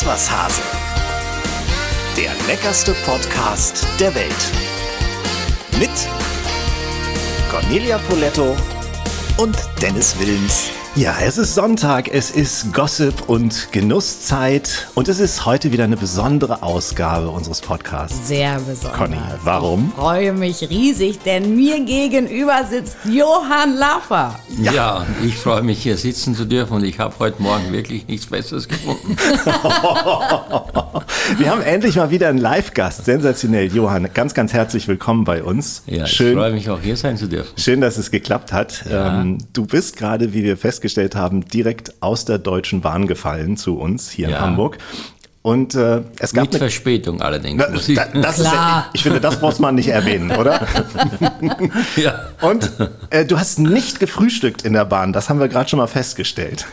Iss was Hase. Der leckerste Podcast der Welt. Mit Cornelia Poletto und Dennis Wilms. Ja, es ist Sonntag, es ist Gossip und Genusszeit und es ist heute wieder eine besondere Ausgabe unseres Podcasts. Sehr besonders. Conny, warum? Ich freue mich riesig, denn mir gegenüber sitzt Johann Laffer. Ja, ja ich freue mich hier sitzen zu dürfen und ich habe heute Morgen wirklich nichts Besseres gefunden. Wir haben endlich mal wieder einen Live-Gast. Sensationell, Johann. Ganz, ganz herzlich willkommen bei uns. Ja, schön, ich freue mich auch hier sein zu dürfen. Schön, dass es geklappt hat. Ja. Ähm, du bist gerade, wie wir festgestellt festgestellt haben, direkt aus der Deutschen Bahn gefallen zu uns hier ja. in Hamburg. Und äh, es gab mit Verspätung allerdings. Na, da, das Klar. Ist, ich finde, das muss man nicht erwähnen, oder? ja. Und äh, du hast nicht gefrühstückt in der Bahn. Das haben wir gerade schon mal festgestellt.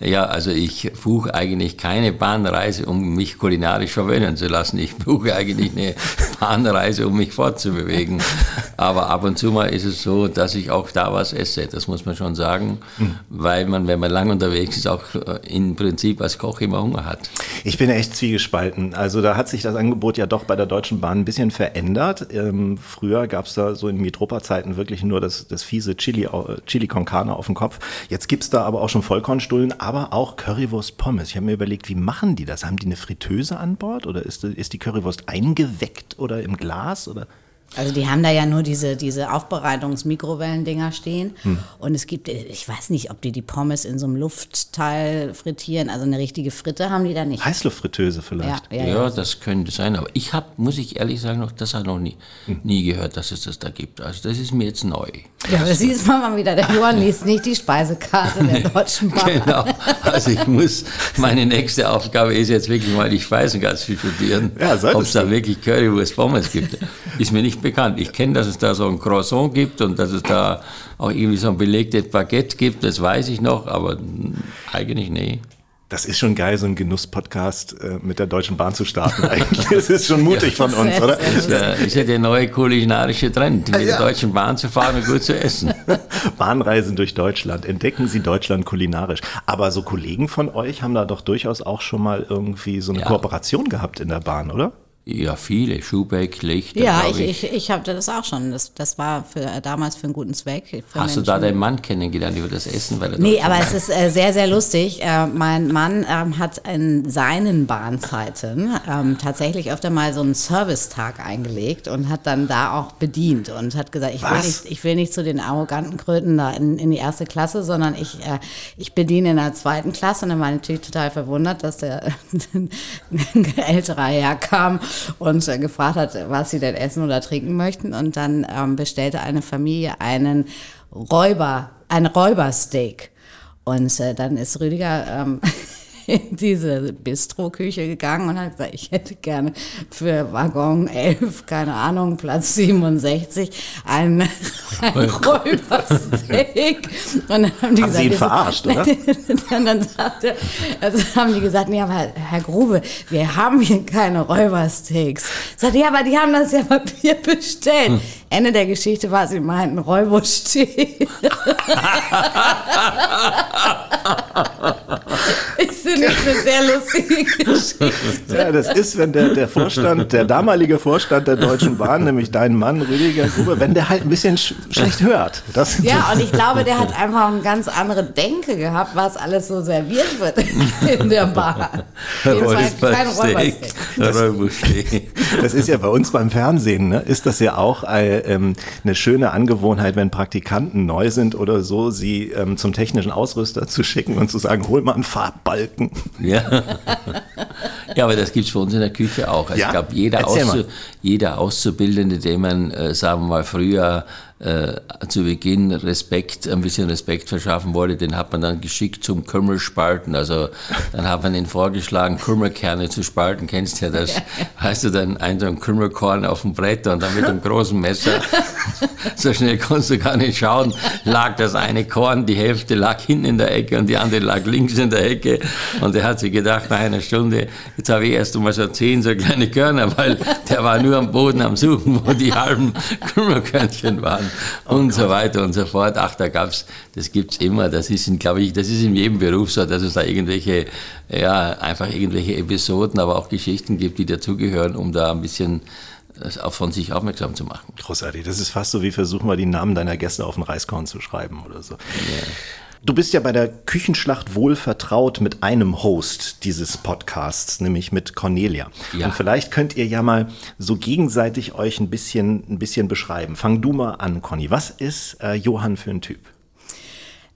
Ja, also ich buche eigentlich keine Bahnreise, um mich kulinarisch verwöhnen zu lassen. Ich buche eigentlich eine Bahnreise, um mich fortzubewegen. Aber ab und zu mal ist es so, dass ich auch da was esse. Das muss man schon sagen, mhm. weil man, wenn man lang unterwegs ist, auch äh, im Prinzip als Koch immer Hunger hat. Ich bin echt zwiegespalten. Also da hat sich das Angebot ja doch bei der Deutschen Bahn ein bisschen verändert. Ähm, früher gab es da so in Mitropa-Zeiten wirklich nur das, das fiese Chili, Chili con Carne auf dem Kopf. Jetzt gibt es da aber auch schon Vollkornstullen aber auch Currywurst Pommes. Ich habe mir überlegt, wie machen die das? Haben die eine Fritteuse an Bord oder ist, ist die Currywurst eingeweckt oder im Glas oder? Also die haben da ja nur diese, diese Aufbereitungs-Mikrowellendinger stehen. Hm. Und es gibt, ich weiß nicht, ob die die Pommes in so einem Luftteil frittieren. Also eine richtige Fritte haben die da nicht. Heißluftfritteuse vielleicht. Ja, ja, ja, das könnte sein. Aber ich habe, muss ich ehrlich sagen, noch, das habe noch nie, hm. nie gehört, dass es das da gibt. Also das ist mir jetzt neu. Ja, das siehst man mal wieder. Der Johann liest nicht die Speisekarte der Deutschen Bahn. genau. Also ich muss, meine nächste Aufgabe ist jetzt wirklich mal die Speisekarte zu studieren. Ja, ob es da wirklich Currywurst Pommes gibt. Ist mir nicht bekannt. Ich kenne, dass es da so ein Croissant gibt und dass es da auch irgendwie so ein belegtes Baguette gibt, das weiß ich noch, aber eigentlich nee. Das ist schon geil, so ein Genuss-Podcast äh, mit der Deutschen Bahn zu starten. Eigentlich das ist schon mutig ja, von uns, oder? Das ist ja der neue kulinarische Trend, mit ja. der Deutschen Bahn zu fahren und gut zu essen. Bahnreisen durch Deutschland. Entdecken Sie Deutschland kulinarisch. Aber so Kollegen von euch haben da doch durchaus auch schon mal irgendwie so eine ja. Kooperation gehabt in der Bahn, oder? Ja, viele. Schubeck, Lichter. Ja, ich, ich, ich, ich hatte das auch schon. Das, das war für, damals für einen guten Zweck. Hast Menschen. du da deinen Mann kennengelernt über das Essen? Weil nee, aber es ist äh, sehr, sehr lustig. Äh, mein Mann ähm, hat in seinen Bahnzeiten ähm, tatsächlich öfter mal so einen Servicetag eingelegt und hat dann da auch bedient und hat gesagt, ich, will nicht, ich will nicht zu den arroganten Kröten da in, in die erste Klasse, sondern ich, äh, ich bediene in der zweiten Klasse. Und dann war ich natürlich total verwundert, dass der ältere herkam und äh, gefragt hat, was sie denn essen oder trinken möchten. Und dann ähm, bestellte eine Familie einen Räuber, ein Räubersteak. Und äh, dann ist Rüdiger ähm, in diese Bistro-Küche gegangen und hat gesagt, ich hätte gerne für Waggon 11, keine Ahnung, Platz 67, ein, ein Räubersteak. Und dann haben die haben gesagt, Sie ihn verarscht, oder? und dann sagte, also haben die gesagt, nee, aber Herr Grube, wir haben hier keine Räubersteaks. Sagte, ja, aber die haben das ja Papier bestellt. Hm. Ende der Geschichte war, sie meinten Räubersteak. ich finde das eine sehr lustige Geschichte. Ja, das ist, wenn der, der Vorstand, der damalige Vorstand der Deutschen Bahn, nämlich dein Mann Rüdiger Gruber, wenn der halt ein bisschen sch schlecht hört. Das ja, und ich glaube, der hat einfach eine ganz andere Denke gehabt, was alles so serviert wird in der Bahn. Kein Räubersteak. Das ist ja bei uns beim Fernsehen, ne, ist das ja auch äh, ähm, eine schöne Angewohnheit, wenn Praktikanten neu sind oder so, sie ähm, zum technischen Ausrüster zu schicken und zu sagen, hol mal einen Farbbalken. Ja, ja aber das gibt es für uns in der Küche auch. Also ja? Ich glaube, jeder, Auszu jeder Auszubildende, den man, äh, sagen wir mal, früher äh, zu Beginn Respekt, ein bisschen Respekt verschaffen wollte, den hat man dann geschickt zum Kümmelspalten. Also dann hat man ihn vorgeschlagen, Kümmelkerne zu spalten. Kennst ja das? Heißt du dann ein so Kümmelkorn auf dem Brett und dann mit einem großen Messer. so schnell konntest du gar nicht schauen. Lag das eine Korn, die Hälfte lag hinten in der Ecke und die andere lag links in der Ecke. Und er hat sich gedacht, nach einer Stunde, jetzt habe ich erst einmal so zehn so kleine Körner, weil der war nur am Boden am Suchen, wo die halben Kümmelkörnchen waren. und so weiter und so fort. Ach, da gab's, das gibt's immer. Das ist, glaube ich, das ist in jedem Beruf so, dass es da irgendwelche, ja, einfach irgendwelche Episoden, aber auch Geschichten gibt, die dazugehören, um da ein bisschen äh, auch von sich aufmerksam zu machen. Großartig. Das ist fast so wie versuchen wir die Namen deiner Gäste auf den Reiskorn zu schreiben oder so. Ja. Du bist ja bei der Küchenschlacht wohl vertraut mit einem Host dieses Podcasts, nämlich mit Cornelia. Ja. Und vielleicht könnt ihr ja mal so gegenseitig euch ein bisschen, ein bisschen beschreiben. Fang du mal an, Conny. Was ist äh, Johann für ein Typ?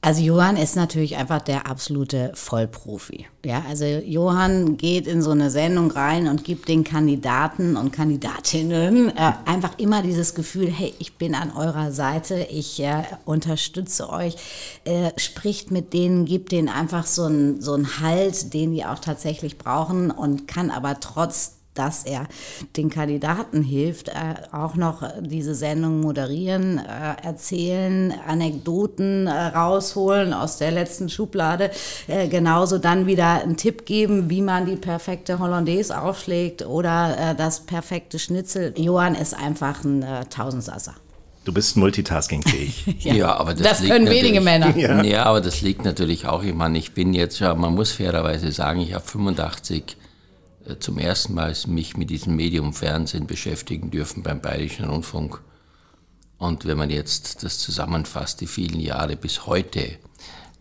Also Johann ist natürlich einfach der absolute Vollprofi. Ja, also Johann geht in so eine Sendung rein und gibt den Kandidaten und Kandidatinnen äh, einfach immer dieses Gefühl, hey, ich bin an eurer Seite, ich äh, unterstütze euch, äh, spricht mit denen, gibt denen einfach so einen so einen Halt, den die auch tatsächlich brauchen und kann aber trotz dass er den Kandidaten hilft, äh, auch noch diese Sendung moderieren, äh, erzählen, Anekdoten äh, rausholen aus der letzten Schublade, äh, genauso dann wieder einen Tipp geben, wie man die perfekte Hollandaise aufschlägt oder äh, das perfekte Schnitzel. Johann ist einfach ein äh, Tausendsasser. Du bist multitaskingfähig. ja, ja, aber das, das können wenige Männer. Ja. ja. aber das liegt natürlich auch, ich meine, ich bin jetzt ja, man muss fairerweise sagen, ich habe 85 äh, zum ersten Mal mich mit diesem Medium Fernsehen beschäftigen dürfen beim Bayerischen Rundfunk. Und wenn man jetzt das zusammenfasst, die vielen Jahre bis heute,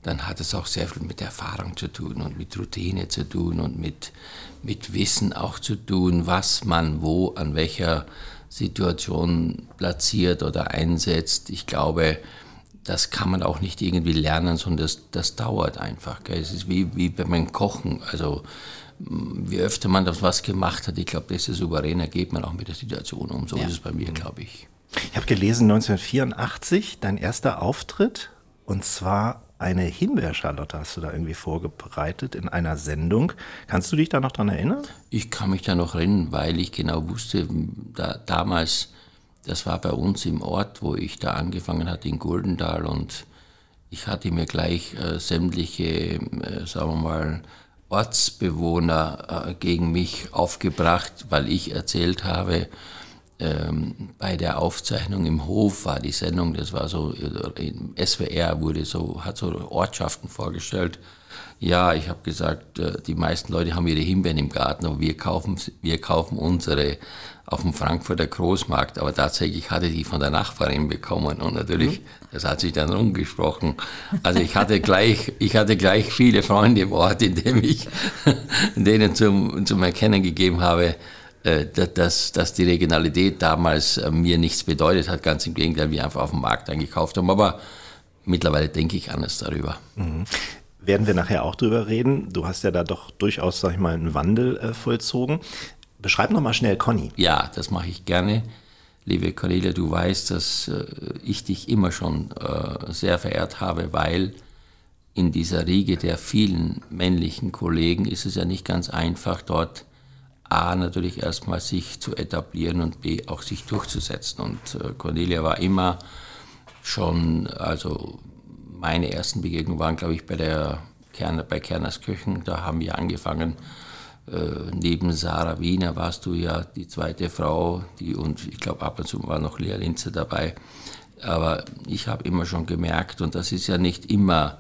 dann hat es auch sehr viel mit Erfahrung zu tun und mit Routine zu tun und mit, mit Wissen auch zu tun, was man wo an welcher Situation platziert oder einsetzt. Ich glaube, das kann man auch nicht irgendwie lernen, sondern das, das dauert einfach. Gell? Es ist wie, wie beim Kochen. Also wie öfter man das was gemacht hat, ich glaube, desto souveräner geht man auch mit der Situation um. So ja. ist es bei mir, glaube ich. Ich habe gelesen, 1984, dein erster Auftritt, und zwar eine Himbeerschalotte hast du da irgendwie vorbereitet in einer Sendung. Kannst du dich da noch dran erinnern? Ich kann mich da noch erinnern, weil ich genau wusste, da, damals, das war bei uns im Ort, wo ich da angefangen hatte, in Guldendal, und ich hatte mir gleich äh, sämtliche, äh, sagen wir mal, Ortsbewohner äh, gegen mich aufgebracht, weil ich erzählt habe, ähm, bei der Aufzeichnung im Hof war die Sendung, das war so, äh, SWR wurde so, hat so Ortschaften vorgestellt. Ja, ich habe gesagt, äh, die meisten Leute haben ihre Himbeeren im Garten, aber wir kaufen, wir kaufen unsere auf dem Frankfurter Großmarkt, aber tatsächlich hatte ich die von der Nachbarin bekommen und natürlich, mhm. das hat sich dann rumgesprochen. Also ich hatte gleich, ich hatte gleich viele Freunde im Ort, indem ich denen zum, zum Erkennen gegeben habe, äh, dass, dass die Regionalität damals äh, mir nichts bedeutet hat, ganz im Gegenteil, wir einfach auf dem Markt eingekauft haben. Aber mittlerweile denke ich anders darüber. Mhm werden wir nachher auch drüber reden. Du hast ja da doch durchaus, sag ich mal, einen Wandel äh, vollzogen. Beschreib noch mal schnell Conny. Ja, das mache ich gerne. Liebe Cornelia, du weißt, dass äh, ich dich immer schon äh, sehr verehrt habe, weil in dieser Riege der vielen männlichen Kollegen ist es ja nicht ganz einfach, dort A natürlich erstmal sich zu etablieren und B auch sich durchzusetzen. Und äh, Cornelia war immer schon, also meine ersten Begegnungen waren, glaube ich, bei der Kerner, bei Kerners Köchen. Da haben wir angefangen, äh, neben Sarah Wiener warst du ja die zweite Frau, die und ich glaube ab und zu war noch Lea Linze dabei. Aber ich habe immer schon gemerkt, und das ist ja nicht immer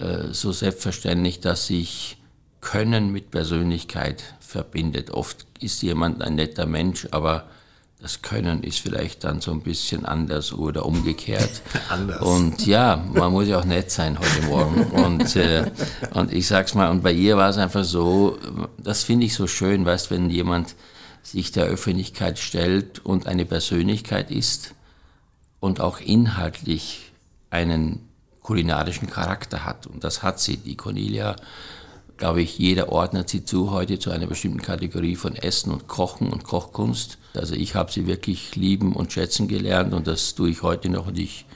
äh, so selbstverständlich, dass sich Können mit Persönlichkeit verbindet. Oft ist jemand ein netter Mensch, aber das Können ist vielleicht dann so ein bisschen anders oder umgekehrt. anders. Und ja, man muss ja auch nett sein heute Morgen. Und, äh, und ich sag's mal, und bei ihr war es einfach so, das finde ich so schön, weißt, wenn jemand sich der Öffentlichkeit stellt und eine Persönlichkeit ist und auch inhaltlich einen kulinarischen Charakter hat. Und das hat sie. Die Cornelia glaube ich, jeder ordnet sie zu heute zu einer bestimmten Kategorie von Essen und Kochen und Kochkunst. Also ich habe sie wirklich lieben und schätzen gelernt und das tue ich heute noch und ich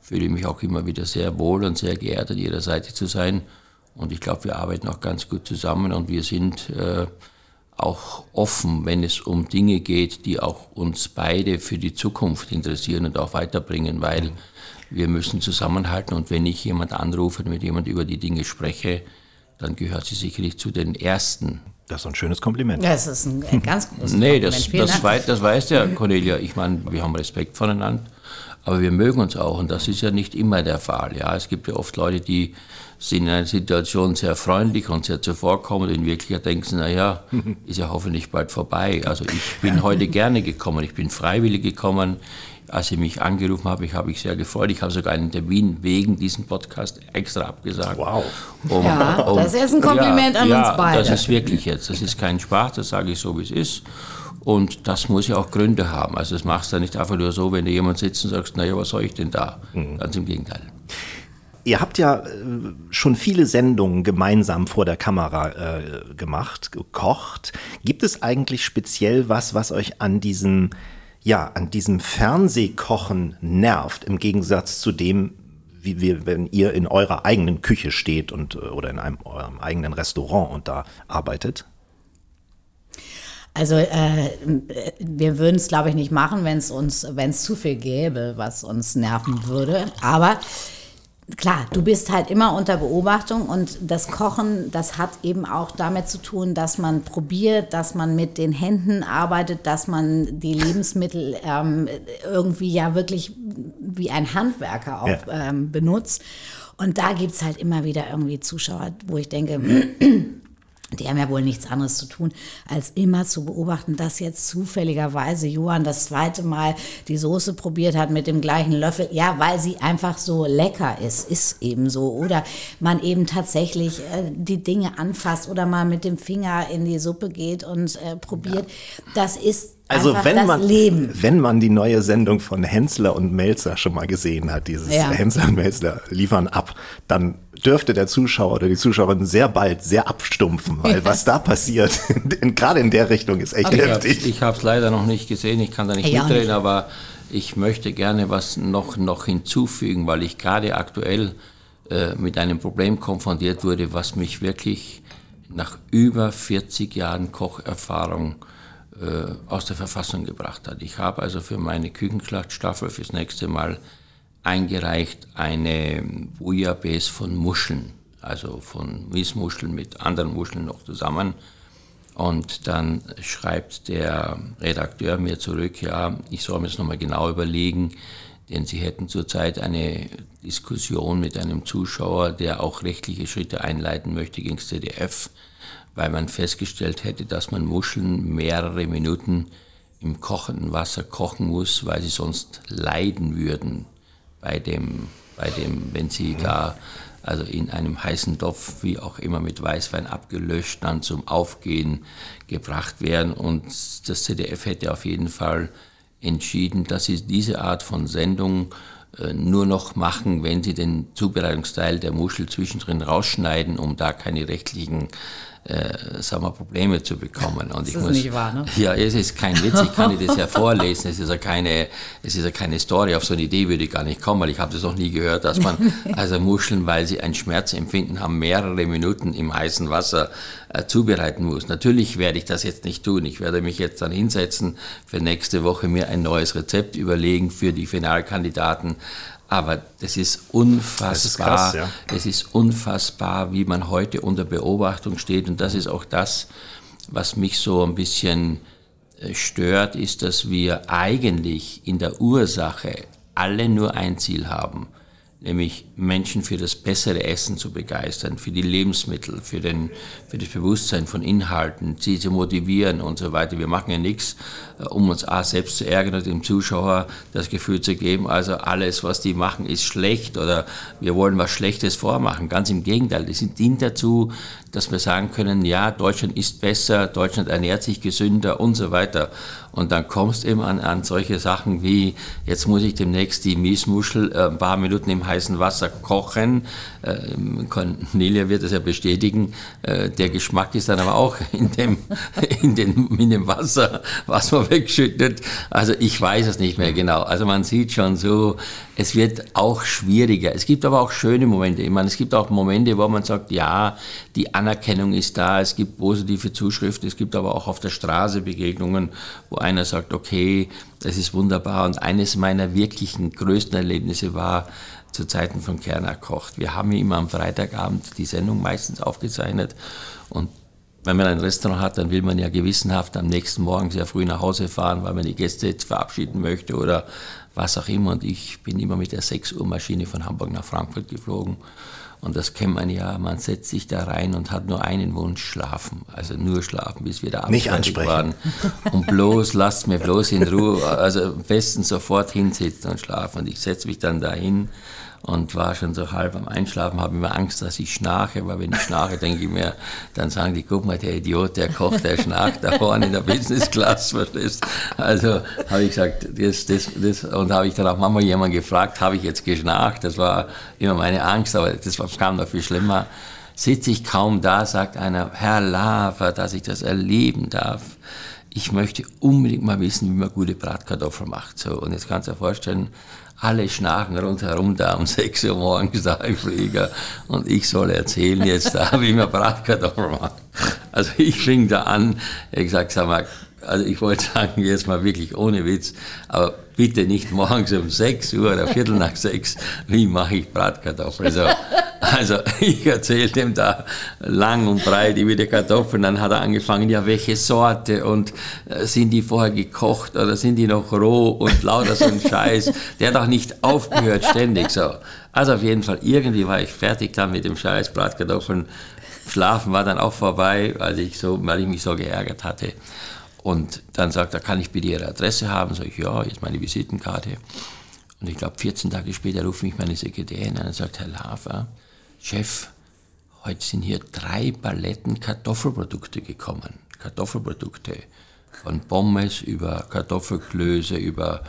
fühle mich auch immer wieder sehr wohl und sehr geehrt an ihrer Seite zu sein. Und ich glaube, wir arbeiten auch ganz gut zusammen und wir sind äh, auch offen, wenn es um Dinge geht, die auch uns beide für die Zukunft interessieren und auch weiterbringen, weil wir müssen zusammenhalten und wenn ich jemand anrufe und mit jemand über die Dinge spreche, dann gehört sie sicherlich zu den ersten. Das ist ein schönes Kompliment. Das ist ein ganz großes nee, Kompliment. Nee, das, das, wei das weiß ja Cornelia. Ich meine, wir haben Respekt voneinander. Aber wir mögen uns auch und das ist ja nicht immer der Fall. Ja, es gibt ja oft Leute, die sind in einer Situation sehr freundlich und sehr zuvorkommend. In Wirklichkeit denken sie, naja, ist ja hoffentlich bald vorbei. Also ich bin heute gerne gekommen, ich bin freiwillig gekommen. Als Sie mich angerufen haben, ich habe mich sehr gefreut. Ich habe sogar einen Termin wegen diesem Podcast extra abgesagt. Wow. Um, ja, um, das ist ein Kompliment ja, an ja, uns beide. Das ist wirklich jetzt. Das ist kein Spaß, das sage ich so, wie es ist. Und das muss ja auch Gründe haben. Also das machst du nicht einfach nur so, wenn du jemand sitzt und sagst, naja, was soll ich denn da? Mhm. Ganz im Gegenteil. Ihr habt ja äh, schon viele Sendungen gemeinsam vor der Kamera äh, gemacht, gekocht. Gibt es eigentlich speziell was, was euch an diesem, ja, an diesem Fernsehkochen nervt, im Gegensatz zu dem, wie wir, wenn ihr in eurer eigenen Küche steht und äh, oder in einem eurem eigenen Restaurant und da arbeitet? Also äh, wir würden es, glaube ich, nicht machen, wenn es uns, wenn es zu viel gäbe, was uns nerven würde. Aber klar, du bist halt immer unter Beobachtung und das Kochen, das hat eben auch damit zu tun, dass man probiert, dass man mit den Händen arbeitet, dass man die Lebensmittel ähm, irgendwie ja wirklich wie ein Handwerker auch ja. ähm, benutzt. Und da gibt es halt immer wieder irgendwie Zuschauer, wo ich denke, die haben ja wohl nichts anderes zu tun, als immer zu beobachten, dass jetzt zufälligerweise Johann das zweite Mal die Soße probiert hat mit dem gleichen Löffel. Ja, weil sie einfach so lecker ist, ist eben so. Oder man eben tatsächlich äh, die Dinge anfasst oder mal mit dem Finger in die Suppe geht und äh, probiert. Ja. Das ist also wenn man, Leben. wenn man die neue Sendung von Hensler und Melzer schon mal gesehen hat, dieses ja. Hensler und Melzer liefern ab, dann dürfte der Zuschauer oder die Zuschauerin sehr bald sehr abstumpfen, weil was da passiert, gerade in der Richtung, ist echt also heftig. Ich habe es leider noch nicht gesehen, ich kann da nicht ja, mitreden, nicht. aber ich möchte gerne was noch, noch hinzufügen, weil ich gerade aktuell äh, mit einem Problem konfrontiert wurde, was mich wirklich nach über 40 Jahren Kocherfahrung äh, aus der Verfassung gebracht hat. Ich habe also für meine Küchenschlachtstaffel fürs nächste Mal eingereicht eine Bouillabaisse von Muscheln, also von Miesmuscheln mit anderen Muscheln noch zusammen. Und dann schreibt der Redakteur mir zurück, ja, ich soll mir das nochmal genau überlegen, denn sie hätten zurzeit eine Diskussion mit einem Zuschauer, der auch rechtliche Schritte einleiten möchte gegen das ZDF, weil man festgestellt hätte, dass man Muscheln mehrere Minuten im kochenden Wasser kochen muss, weil sie sonst leiden würden bei dem, bei dem, wenn sie da also in einem heißen Topf, wie auch immer mit Weißwein abgelöscht, dann zum Aufgehen gebracht werden. Und das ZDF hätte auf jeden Fall entschieden, dass sie diese Art von Sendung äh, nur noch machen, wenn sie den Zubereitungsteil der Muschel zwischendrin rausschneiden, um da keine rechtlichen äh, sagen wir, Probleme zu bekommen. Und das ich ist muss, nicht wahr, ne? Ja, es ist kein Witz, ich kann dir das ja vorlesen. Es ist ja keine, es ist ja keine Story, auf so eine Idee würde ich gar nicht kommen, weil ich habe das noch nie gehört, dass man also Muscheln, weil sie ein Schmerzempfinden haben, mehrere Minuten im heißen Wasser äh, zubereiten muss. Natürlich werde ich das jetzt nicht tun. Ich werde mich jetzt dann hinsetzen, für nächste Woche mir ein neues Rezept überlegen für die Finalkandidaten. Aber das ist unfassbar. Das ist, krass, ja. es ist unfassbar, wie man heute unter Beobachtung steht. Und das ist auch das, was mich so ein bisschen äh, stört, ist, dass wir eigentlich in der Ursache alle nur ein Ziel haben nämlich Menschen für das bessere Essen zu begeistern, für die Lebensmittel, für, den, für das Bewusstsein von Inhalten, sie zu motivieren und so weiter. Wir machen ja nichts, äh, um uns A, selbst zu ärgern und dem Zuschauer das Gefühl zu geben, also alles, was die machen, ist schlecht oder wir wollen was Schlechtes vormachen. Ganz im Gegenteil, das dient dazu, dass wir sagen können, ja, Deutschland ist besser, Deutschland ernährt sich gesünder und so weiter. Und dann kommst du eben an, an solche Sachen wie, jetzt muss ich demnächst die Miesmuschel äh, ein paar Minuten im heißen Wasser kochen. Äh, Cornelia wird das ja bestätigen. Äh, der Geschmack ist dann aber auch in dem, in, dem, in dem Wasser, was man wegschüttet. Also ich weiß es nicht mehr genau. Also man sieht schon so, es wird auch schwieriger. Es gibt aber auch schöne Momente. Ich meine, es gibt auch Momente, wo man sagt, ja, die Anerkennung ist da, es gibt positive Zuschriften, es gibt aber auch auf der Straße Begegnungen, wo einer sagt, okay, das ist wunderbar. Und eines meiner wirklichen größten Erlebnisse war zu Zeiten von Kerner kocht. Wir haben immer am Freitagabend die Sendung meistens aufgezeichnet und wenn man ein Restaurant hat, dann will man ja gewissenhaft am nächsten Morgen sehr früh nach Hause fahren, weil man die Gäste jetzt verabschieden möchte oder was auch immer. Und ich bin immer mit der 6 Uhr Maschine von Hamburg nach Frankfurt geflogen. Und das kennt man ja, man setzt sich da rein und hat nur einen Wunsch, schlafen. Also nur schlafen, bis wir da Nicht ansprechen. waren. Und bloß, lasst mir bloß in Ruhe, also am besten sofort hinsitzen und schlafen. Und ich setze mich dann dahin und war schon so halb am Einschlafen, habe immer Angst, dass ich schnarche, weil wenn ich schnarche, denke ich mir, dann sagen die, guck mal, der Idiot, der kocht, der schnarcht da vorne in der Business Class, verstehst Also habe ich gesagt, das, das, das, und habe ich dann auch manchmal jemanden gefragt, habe ich jetzt geschnarcht? Das war immer meine Angst, aber das kam noch viel schlimmer. Sitze ich kaum da, sagt einer, Herr Lava, dass ich das erleben darf ich möchte unbedingt mal wissen, wie man gute Bratkartoffeln macht. So, und jetzt kannst du dir vorstellen, alle schnarchen rundherum da um 6 Uhr morgens da im Flieger und ich soll erzählen jetzt da, wie man Bratkartoffeln macht. Also ich fing da an, ich gesagt, sag mal, also ich wollte sagen, jetzt mal wirklich ohne Witz, aber bitte nicht morgens um 6 Uhr oder Viertel nach 6, wie mache ich Bratkartoffeln? Also, also ich erzähle dem da lang und breit über die Kartoffeln, dann hat er angefangen, ja welche Sorte und äh, sind die vorher gekocht oder sind die noch roh und lauter so ein Scheiß. Der hat auch nicht aufgehört, ständig so. Also auf jeden Fall, irgendwie war ich fertig dann mit dem Scheiß Bratkartoffeln. Schlafen war dann auch vorbei, weil ich, so, weil ich mich so geärgert hatte. Und dann sagt er, kann ich bitte Ihre Adresse haben? Sag ich, ja, jetzt meine Visitenkarte. Und ich glaube, 14 Tage später ruft mich meine Sekretärin an und sagt, Herr Lafer, Chef, heute sind hier drei Paletten Kartoffelprodukte gekommen. Kartoffelprodukte. Von Pommes über Kartoffelklöße, über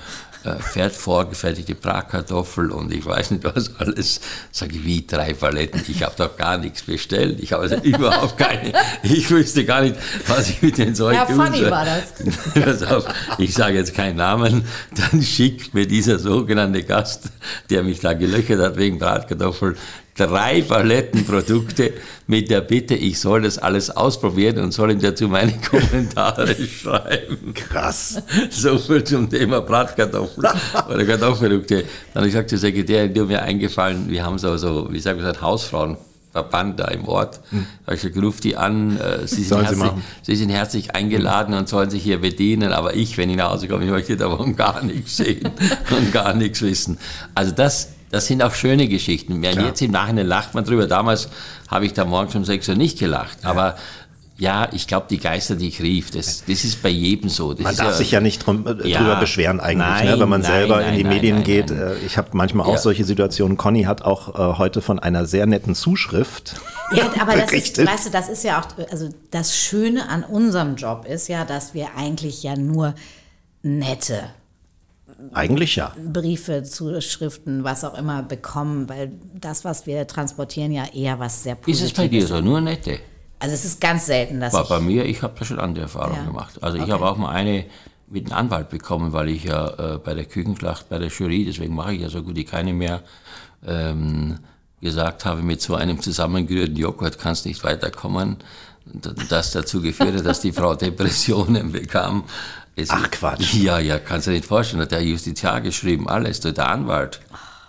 äh, fährt vorgefertigte Bratkartoffel und ich weiß nicht was alles. Sage ich, wie drei Paletten? Ich habe doch gar nichts bestellt. Ich habe also überhaupt keine, ich wüsste gar nicht, was ich mit den Zeug Ja, funny war das. Auf, ich sage jetzt keinen Namen, dann schickt mir dieser sogenannte Gast, der mich da gelöchert hat wegen Bratkartoffeln, drei Palettenprodukte mit der Bitte, ich soll das alles ausprobieren und soll ihm dazu meine Kommentare schreiben. Krass. So viel zum Thema Bratkartoffeln oder Kartoffelprodukte. Dann habe ich gesagt zur Sekretärin, du mir eingefallen, wir haben so, so wie sagt man, Hausfrauenverband da im Ort. Hm. Habe ich gesagt, ruf die an, äh, sie sind, herzlich, sie, sind herzlich eingeladen und sollen sich hier bedienen, aber ich, wenn ich nach Hause komme, ich möchte davon gar nichts sehen und gar nichts wissen. Also das das sind auch schöne Geschichten. Klar. Jetzt im Nachhinein lacht man drüber. Damals habe ich da morgens um 6 Uhr nicht gelacht. Ja. Aber ja, ich glaube, die Geister, die ich rief, das, das ist bei jedem so. Das man darf ja, sich ja nicht drum, äh, ja, drüber beschweren eigentlich, nein, ne? wenn man nein, selber nein, in die Medien geht. Äh, ich habe manchmal auch solche Situationen. Conny hat auch äh, heute von einer sehr netten Zuschrift. Ja, aber das ist, weißt du, das ist ja auch, also das Schöne an unserem Job ist ja, dass wir eigentlich ja nur nette eigentlich ja. Briefe, Zuschriften, was auch immer bekommen, weil das, was wir transportieren, ja eher was sehr Positives ist. es bei dir so, nur nette? Also es ist ganz selten, dass War bei mir, ich habe da schon andere Erfahrungen ja. gemacht. Also okay. ich habe auch mal eine mit einem Anwalt bekommen, weil ich ja äh, bei der Küchenschlacht, bei der Jury, deswegen mache ich ja so gut wie keine mehr, ähm, gesagt habe, mit so einem zusammengerührten Joghurt kannst nicht weiterkommen. Das dazu geführt hat, dass die Frau Depressionen bekam. Es Ach Quatsch. Ja, ja, kannst du dir nicht vorstellen. Hat der Justiziar geschrieben, alles, der Anwalt.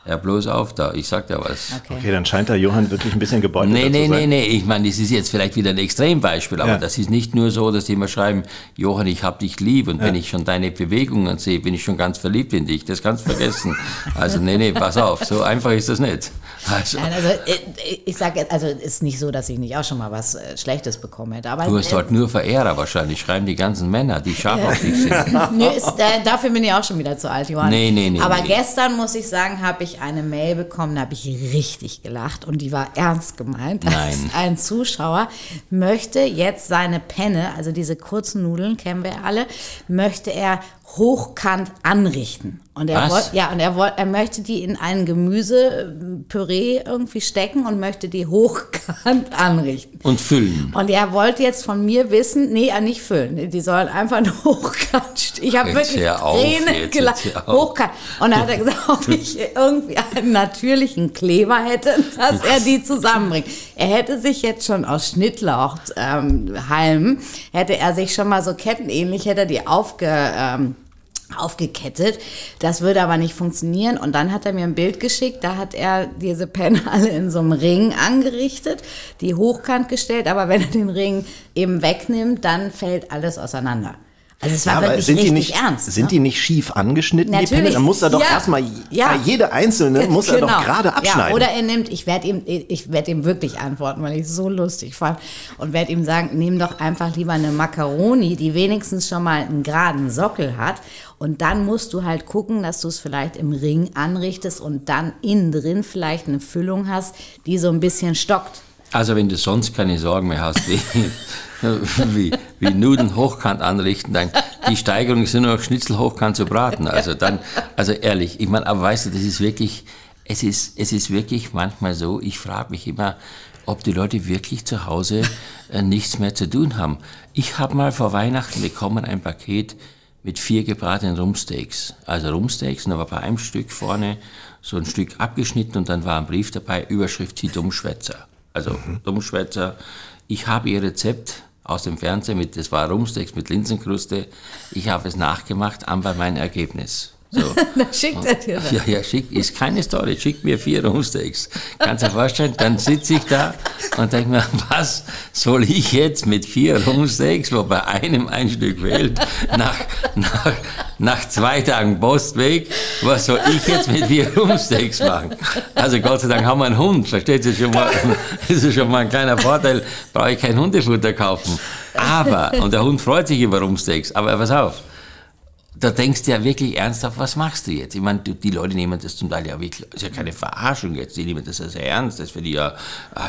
Ja, bloß auf da, ich sag dir was. Okay. okay, dann scheint der Johann wirklich ein bisschen gebeutelt nee, nee, zu sein. Nee, nee, nee, ich meine, das ist jetzt vielleicht wieder ein Extrembeispiel, aber ja. das ist nicht nur so, dass die immer schreiben, Johann, ich hab dich lieb und ja. wenn ich schon deine Bewegungen sehe, bin ich schon ganz verliebt in dich, das kannst du vergessen. also nee, nee, pass auf, so einfach ist das nicht. Also, Nein, also äh, ich sage, also ist nicht so, dass ich nicht auch schon mal was äh, Schlechtes bekommen hätte. Aber, du hast äh, dort nur Verehrer wahrscheinlich, schreiben die ganzen Männer, die scharf auf dich sind. Nö, ist, äh, dafür bin ich auch schon wieder zu alt, Johann. Nee, nee, nee. Aber nee. gestern, muss ich sagen, habe ich eine Mail bekommen, da habe ich richtig gelacht und die war ernst gemeint. Nein. Ein Zuschauer möchte jetzt seine Penne, also diese kurzen Nudeln, kennen wir alle, möchte er hochkant anrichten. Und er wollte, ja, und er wollte, er möchte die in ein Gemüsepüree irgendwie stecken und möchte die hochkant anrichten. Und füllen. Und er wollte jetzt von mir wissen, nee, er nicht füllen. Die sollen einfach nur hochkant. Ich habe wirklich Tränen gelacht. Hochkant. Und dann hat er gesagt, ob ich irgendwie einen natürlichen Kleber hätte, dass er die zusammenbringt. Er hätte sich jetzt schon aus Schnittlauchhalmen, ähm, hätte er sich schon mal so kettenähnlich, hätte er die aufge, ähm, aufgekettet. Das würde aber nicht funktionieren. Und dann hat er mir ein Bild geschickt, da hat er diese Penne alle in so einem Ring angerichtet, die hochkant gestellt, aber wenn er den Ring eben wegnimmt, dann fällt alles auseinander. Also es war ja, wirklich sind richtig die nicht, ernst. Sind ne? die nicht schief angeschnitten, Natürlich. die Penne? Dann muss er doch ja. erstmal ja. jede einzelne muss genau. er doch genau. gerade abschneiden. Ja, oder er nimmt, ich werde ihm, ich werde ihm wirklich antworten, weil ich es so lustig fand und werde ihm sagen, nimm doch einfach lieber eine Macaroni, die wenigstens schon mal einen geraden Sockel hat und dann musst du halt gucken, dass du es vielleicht im Ring anrichtest und dann innen drin vielleicht eine Füllung hast, die so ein bisschen stockt. Also wenn du sonst keine Sorgen mehr hast, wie, wie, Nudeln hochkant anrichten, dann die Steigerung ist nur noch Schnitzel hochkant zu braten. Also dann, also ehrlich, ich meine, aber weißt du, das ist wirklich, es ist, es ist wirklich manchmal so, ich frage mich immer, ob die Leute wirklich zu Hause äh, nichts mehr zu tun haben. Ich habe mal vor Weihnachten bekommen ein Paket mit vier gebratenen Rumsteaks. Also Rumsteaks, und da war bei einem Stück vorne so ein Stück abgeschnitten und dann war ein Brief dabei, Überschrift Sie Dummschwätzer also mhm. Dummschwätzer. Ich habe ihr Rezept aus dem Fernsehen mit, das war Rumsteaks mit Linsenkruste. Ich habe es nachgemacht, an bei mein Ergebnis. So. dann schickt er dir das. Ja, ja, schick, ist keine Story, schickt mir vier Rumsteaks. Kannst du dir vorstellen, dann sitze ich da und denke mir, was soll ich jetzt mit vier Rumsteaks, wo bei einem ein Stück fehlt, nach, nach, nach zwei Tagen Postweg, was soll ich jetzt mit vier Rumsteaks machen? Also Gott sei Dank haben wir einen Hund, versteht ihr schon mal, das ist schon mal ein kleiner Vorteil, brauche ich kein Hundefutter kaufen. Aber, und der Hund freut sich über Rumsteaks, aber pass auf, da denkst du ja wirklich ernsthaft, was machst du jetzt? Ich meine, die Leute nehmen das zum Teil ja wirklich, das ist ja keine Verarschung jetzt, die nehmen das ja sehr ernst, das für die ja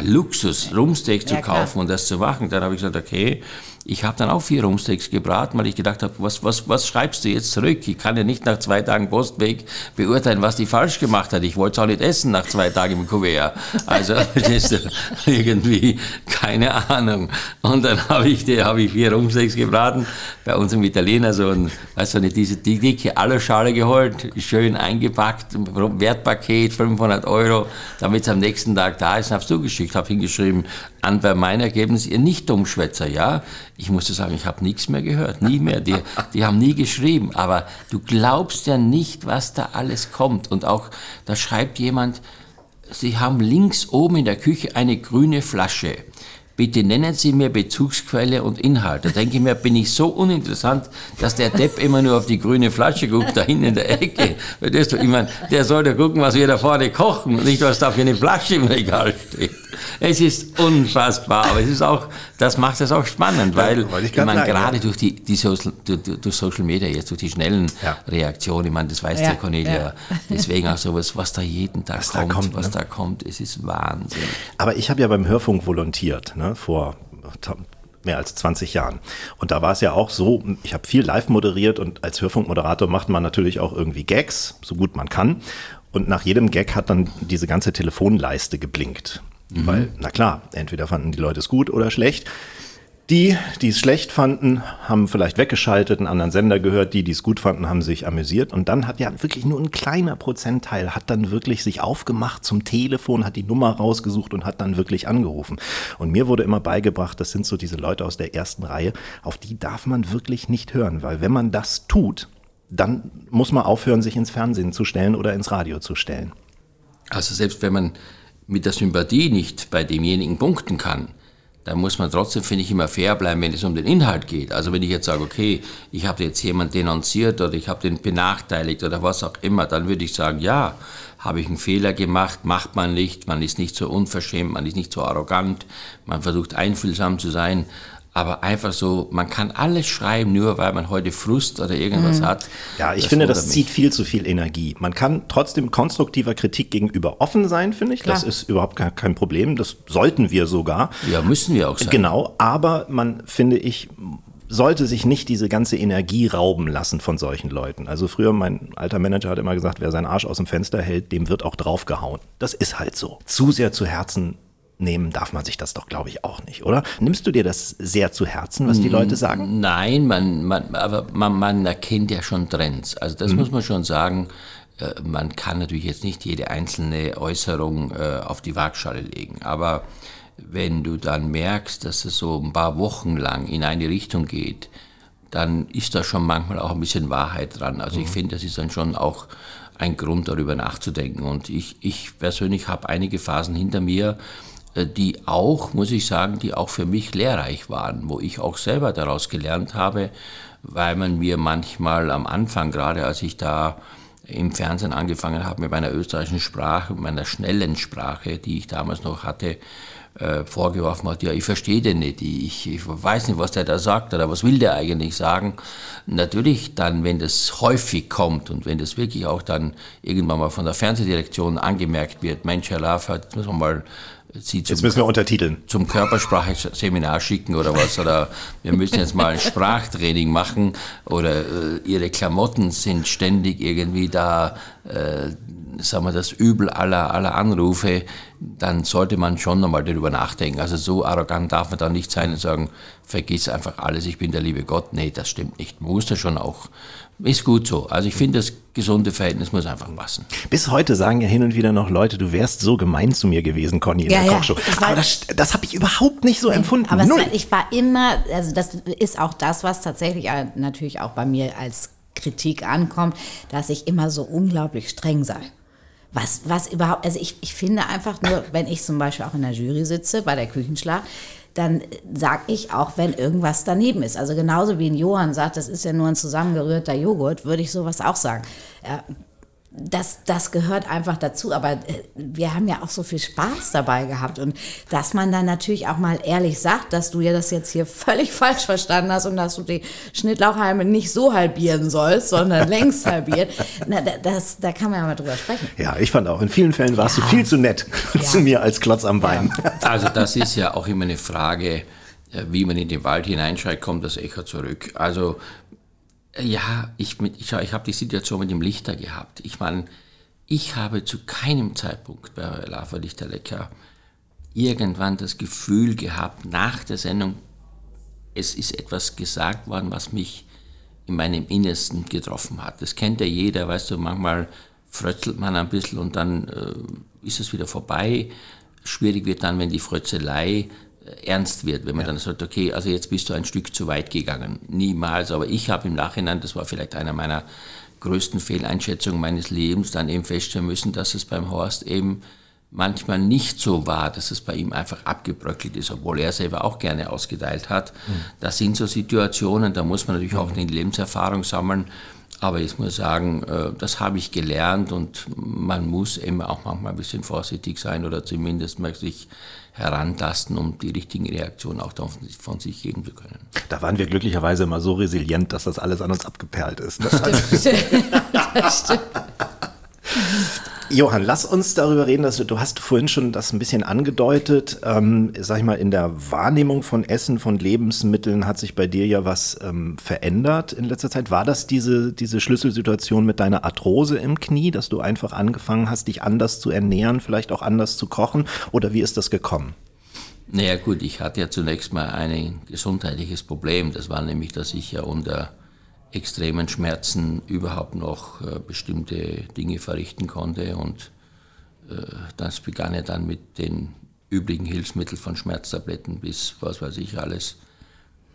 Luxus, Rumsteak zu kaufen klar. und das zu machen. Dann habe ich gesagt, okay, ich habe dann auch vier Rumsteaks gebraten, weil ich gedacht habe, was, was, was schreibst du jetzt zurück? Ich kann ja nicht nach zwei Tagen Postweg beurteilen, was die falsch gemacht hat. Ich wollte es auch nicht essen nach zwei Tagen im Kuvert. Also irgendwie keine Ahnung. Und dann habe ich, hab ich vier Rumsteaks gebraten, bei unserem Italiener so ein, weißt du, nicht diese die dicke Allerschale geholt, schön eingepackt, Wertpaket, 500 Euro, damit es am nächsten Tag da ist, hab's zugeschickt, habe hingeschrieben, an bei meinem Ergebnis, ihr nicht Dummschwätzer, ja? Ich musste sagen, ich habe nichts mehr gehört, nie mehr. Die, die haben nie geschrieben, aber du glaubst ja nicht, was da alles kommt. Und auch, da schreibt jemand, Sie haben links oben in der Küche eine grüne Flasche bitte nennen Sie mir Bezugsquelle und Inhalt. Da denke ich mir, bin ich so uninteressant, dass der Depp immer nur auf die grüne Flasche guckt, da hinten in der Ecke. Ich meine, der sollte gucken, was wir da vorne kochen und nicht, was da für eine Flasche im Regal steht. Es ist unfassbar, aber es ist auch, das macht es auch spannend, weil ja, ich, ich meine, gerade ja. durch die, die Social, durch, durch, Social Media, jetzt durch die schnellen ja. Reaktionen, ich meine, das weiß der Cornelia, deswegen auch sowas, was da jeden Tag was kommt, da kommt, was ne? da kommt, es ist Wahnsinn. Aber ich habe ja beim Hörfunk volontiert, ne, vor mehr als 20 Jahren. Und da war es ja auch so, ich habe viel live moderiert und als Hörfunkmoderator macht man natürlich auch irgendwie Gags, so gut man kann. Und nach jedem Gag hat dann diese ganze Telefonleiste geblinkt. Mhm. Weil, na klar, entweder fanden die Leute es gut oder schlecht. Die, die es schlecht fanden, haben vielleicht weggeschaltet, einen anderen Sender gehört. Die, die es gut fanden, haben sich amüsiert. Und dann hat ja wirklich nur ein kleiner Prozentteil hat dann wirklich sich aufgemacht zum Telefon, hat die Nummer rausgesucht und hat dann wirklich angerufen. Und mir wurde immer beigebracht, das sind so diese Leute aus der ersten Reihe, auf die darf man wirklich nicht hören, weil wenn man das tut, dann muss man aufhören, sich ins Fernsehen zu stellen oder ins Radio zu stellen. Also selbst wenn man mit der Sympathie nicht bei demjenigen punkten kann, dann muss man trotzdem, finde ich, immer fair bleiben, wenn es um den Inhalt geht. Also wenn ich jetzt sage, okay, ich habe jetzt jemanden denunziert oder ich habe den benachteiligt oder was auch immer, dann würde ich sagen, ja, habe ich einen Fehler gemacht, macht man nicht, man ist nicht so unverschämt, man ist nicht so arrogant, man versucht einfühlsam zu sein. Aber einfach so, man kann alles schreiben, nur weil man heute Frust oder irgendwas mhm. hat. Ja, ich das finde, das zieht viel zu viel Energie. Man kann trotzdem konstruktiver Kritik gegenüber offen sein, finde ich. Klar. Das ist überhaupt kein Problem. Das sollten wir sogar. Ja, müssen wir auch sein. Genau, aber man, finde ich, sollte sich nicht diese ganze Energie rauben lassen von solchen Leuten. Also früher, mein alter Manager hat immer gesagt, wer seinen Arsch aus dem Fenster hält, dem wird auch draufgehauen. Das ist halt so. Zu sehr zu Herzen nehmen darf man sich das doch, glaube ich, auch nicht, oder? Nimmst du dir das sehr zu Herzen, was die Leute sagen? Nein, man, man, aber man, man erkennt ja schon Trends. Also das mhm. muss man schon sagen. Äh, man kann natürlich jetzt nicht jede einzelne Äußerung äh, auf die Waagschale legen, aber wenn du dann merkst, dass es so ein paar Wochen lang in eine Richtung geht, dann ist da schon manchmal auch ein bisschen Wahrheit dran. Also ich mhm. finde, das ist dann schon auch ein Grund, darüber nachzudenken. Und ich, ich persönlich habe einige Phasen hinter mir, die auch, muss ich sagen, die auch für mich lehrreich waren, wo ich auch selber daraus gelernt habe, weil man mir manchmal am Anfang, gerade als ich da im Fernsehen angefangen habe mit meiner österreichischen Sprache, meiner schnellen Sprache, die ich damals noch hatte, äh, vorgeworfen hat, ja, ich verstehe den nicht, ich, ich weiß nicht, was der da sagt oder was will der eigentlich sagen. Natürlich dann, wenn das häufig kommt und wenn das wirklich auch dann irgendwann mal von der Fernsehdirektion angemerkt wird, Mensch, Herr Laff, jetzt müssen wir mal Sie zum, jetzt müssen wir untertiteln. Zum Körpersprache-Seminar schicken oder was. Oder wir müssen jetzt mal ein Sprachtraining machen. Oder äh, Ihre Klamotten sind ständig irgendwie da, äh, sagen wir, das Übel aller, aller Anrufe. Dann sollte man schon nochmal darüber nachdenken. Also so arrogant darf man da nicht sein und sagen, vergiss einfach alles, ich bin der liebe Gott. Nee, das stimmt nicht. Man muss da schon auch ist gut so. Also ich finde, das gesunde Verhältnis muss einfach passen. Bis heute sagen ja hin und wieder noch Leute, du wärst so gemein zu mir gewesen, Conny, in ja, der ja. Kochshow. Aber das, das habe ich überhaupt nicht so nee, empfunden. Aber Null. ich war immer, also das ist auch das, was tatsächlich natürlich auch bei mir als Kritik ankommt, dass ich immer so unglaublich streng sei. Was, was überhaupt, also ich, ich finde einfach nur, wenn ich zum Beispiel auch in der Jury sitze, bei der Küchenschlag, dann sage ich auch, wenn irgendwas daneben ist. Also genauso wie ein Johann sagt, das ist ja nur ein zusammengerührter Joghurt, würde ich sowas auch sagen. Ja, das, das gehört einfach dazu. Aber äh, wir haben ja auch so viel Spaß dabei gehabt. Und dass man dann natürlich auch mal ehrlich sagt, dass du ja das jetzt hier völlig falsch verstanden hast und dass du die Schnittlauchhalme nicht so halbieren sollst, sondern längst halbiert. Na, das, da kann man ja mal drüber sprechen. Ja, ich fand auch, in vielen Fällen warst ja. du viel zu nett ja. zu mir als Klotz am Bein. Ja. Also das ist ja auch immer eine Frage, äh, wie man in den Wald hineinschreit, kommt das Echo zurück. Also ja, ich, ich, ich habe die Situation mit dem Lichter gehabt. Ich meine, ich habe zu keinem Zeitpunkt bei Lava Lichterlecker irgendwann das Gefühl gehabt, nach der Sendung, es ist etwas gesagt worden, was mich in meinem Innersten getroffen hat. Das kennt ja jeder, weißt du, manchmal frötzelt man ein bisschen und dann äh, ist es wieder vorbei. Schwierig wird dann, wenn die Frötzelei ernst wird, wenn man ja. dann sagt, okay, also jetzt bist du ein Stück zu weit gegangen. Niemals, aber ich habe im Nachhinein, das war vielleicht einer meiner größten Fehleinschätzungen meines Lebens, dann eben feststellen müssen, dass es beim Horst eben manchmal nicht so war, dass es bei ihm einfach abgebröckelt ist, obwohl er selber auch gerne ausgeteilt hat. Mhm. Das sind so Situationen, da muss man natürlich auch eine Lebenserfahrung sammeln. Aber ich muss sagen, äh, das habe ich gelernt und man muss eben auch manchmal ein bisschen vorsichtig sein oder zumindest mal sich herantasten, um die richtigen Reaktionen auch von sich geben zu können. Da waren wir glücklicherweise immer so resilient, dass das alles an uns abgeperlt ist. Das stimmt. das stimmt. Johann, lass uns darüber reden, dass du, du hast vorhin schon das ein bisschen angedeutet. Ähm, sag ich mal, in der Wahrnehmung von Essen, von Lebensmitteln hat sich bei dir ja was ähm, verändert in letzter Zeit. War das diese, diese Schlüsselsituation mit deiner Arthrose im Knie, dass du einfach angefangen hast, dich anders zu ernähren, vielleicht auch anders zu kochen? Oder wie ist das gekommen? Naja gut, ich hatte ja zunächst mal ein gesundheitliches Problem. Das war nämlich, dass ich ja unter extremen Schmerzen überhaupt noch äh, bestimmte Dinge verrichten konnte. Und äh, das begann ja dann mit den üblichen Hilfsmitteln von Schmerztabletten bis was weiß ich alles.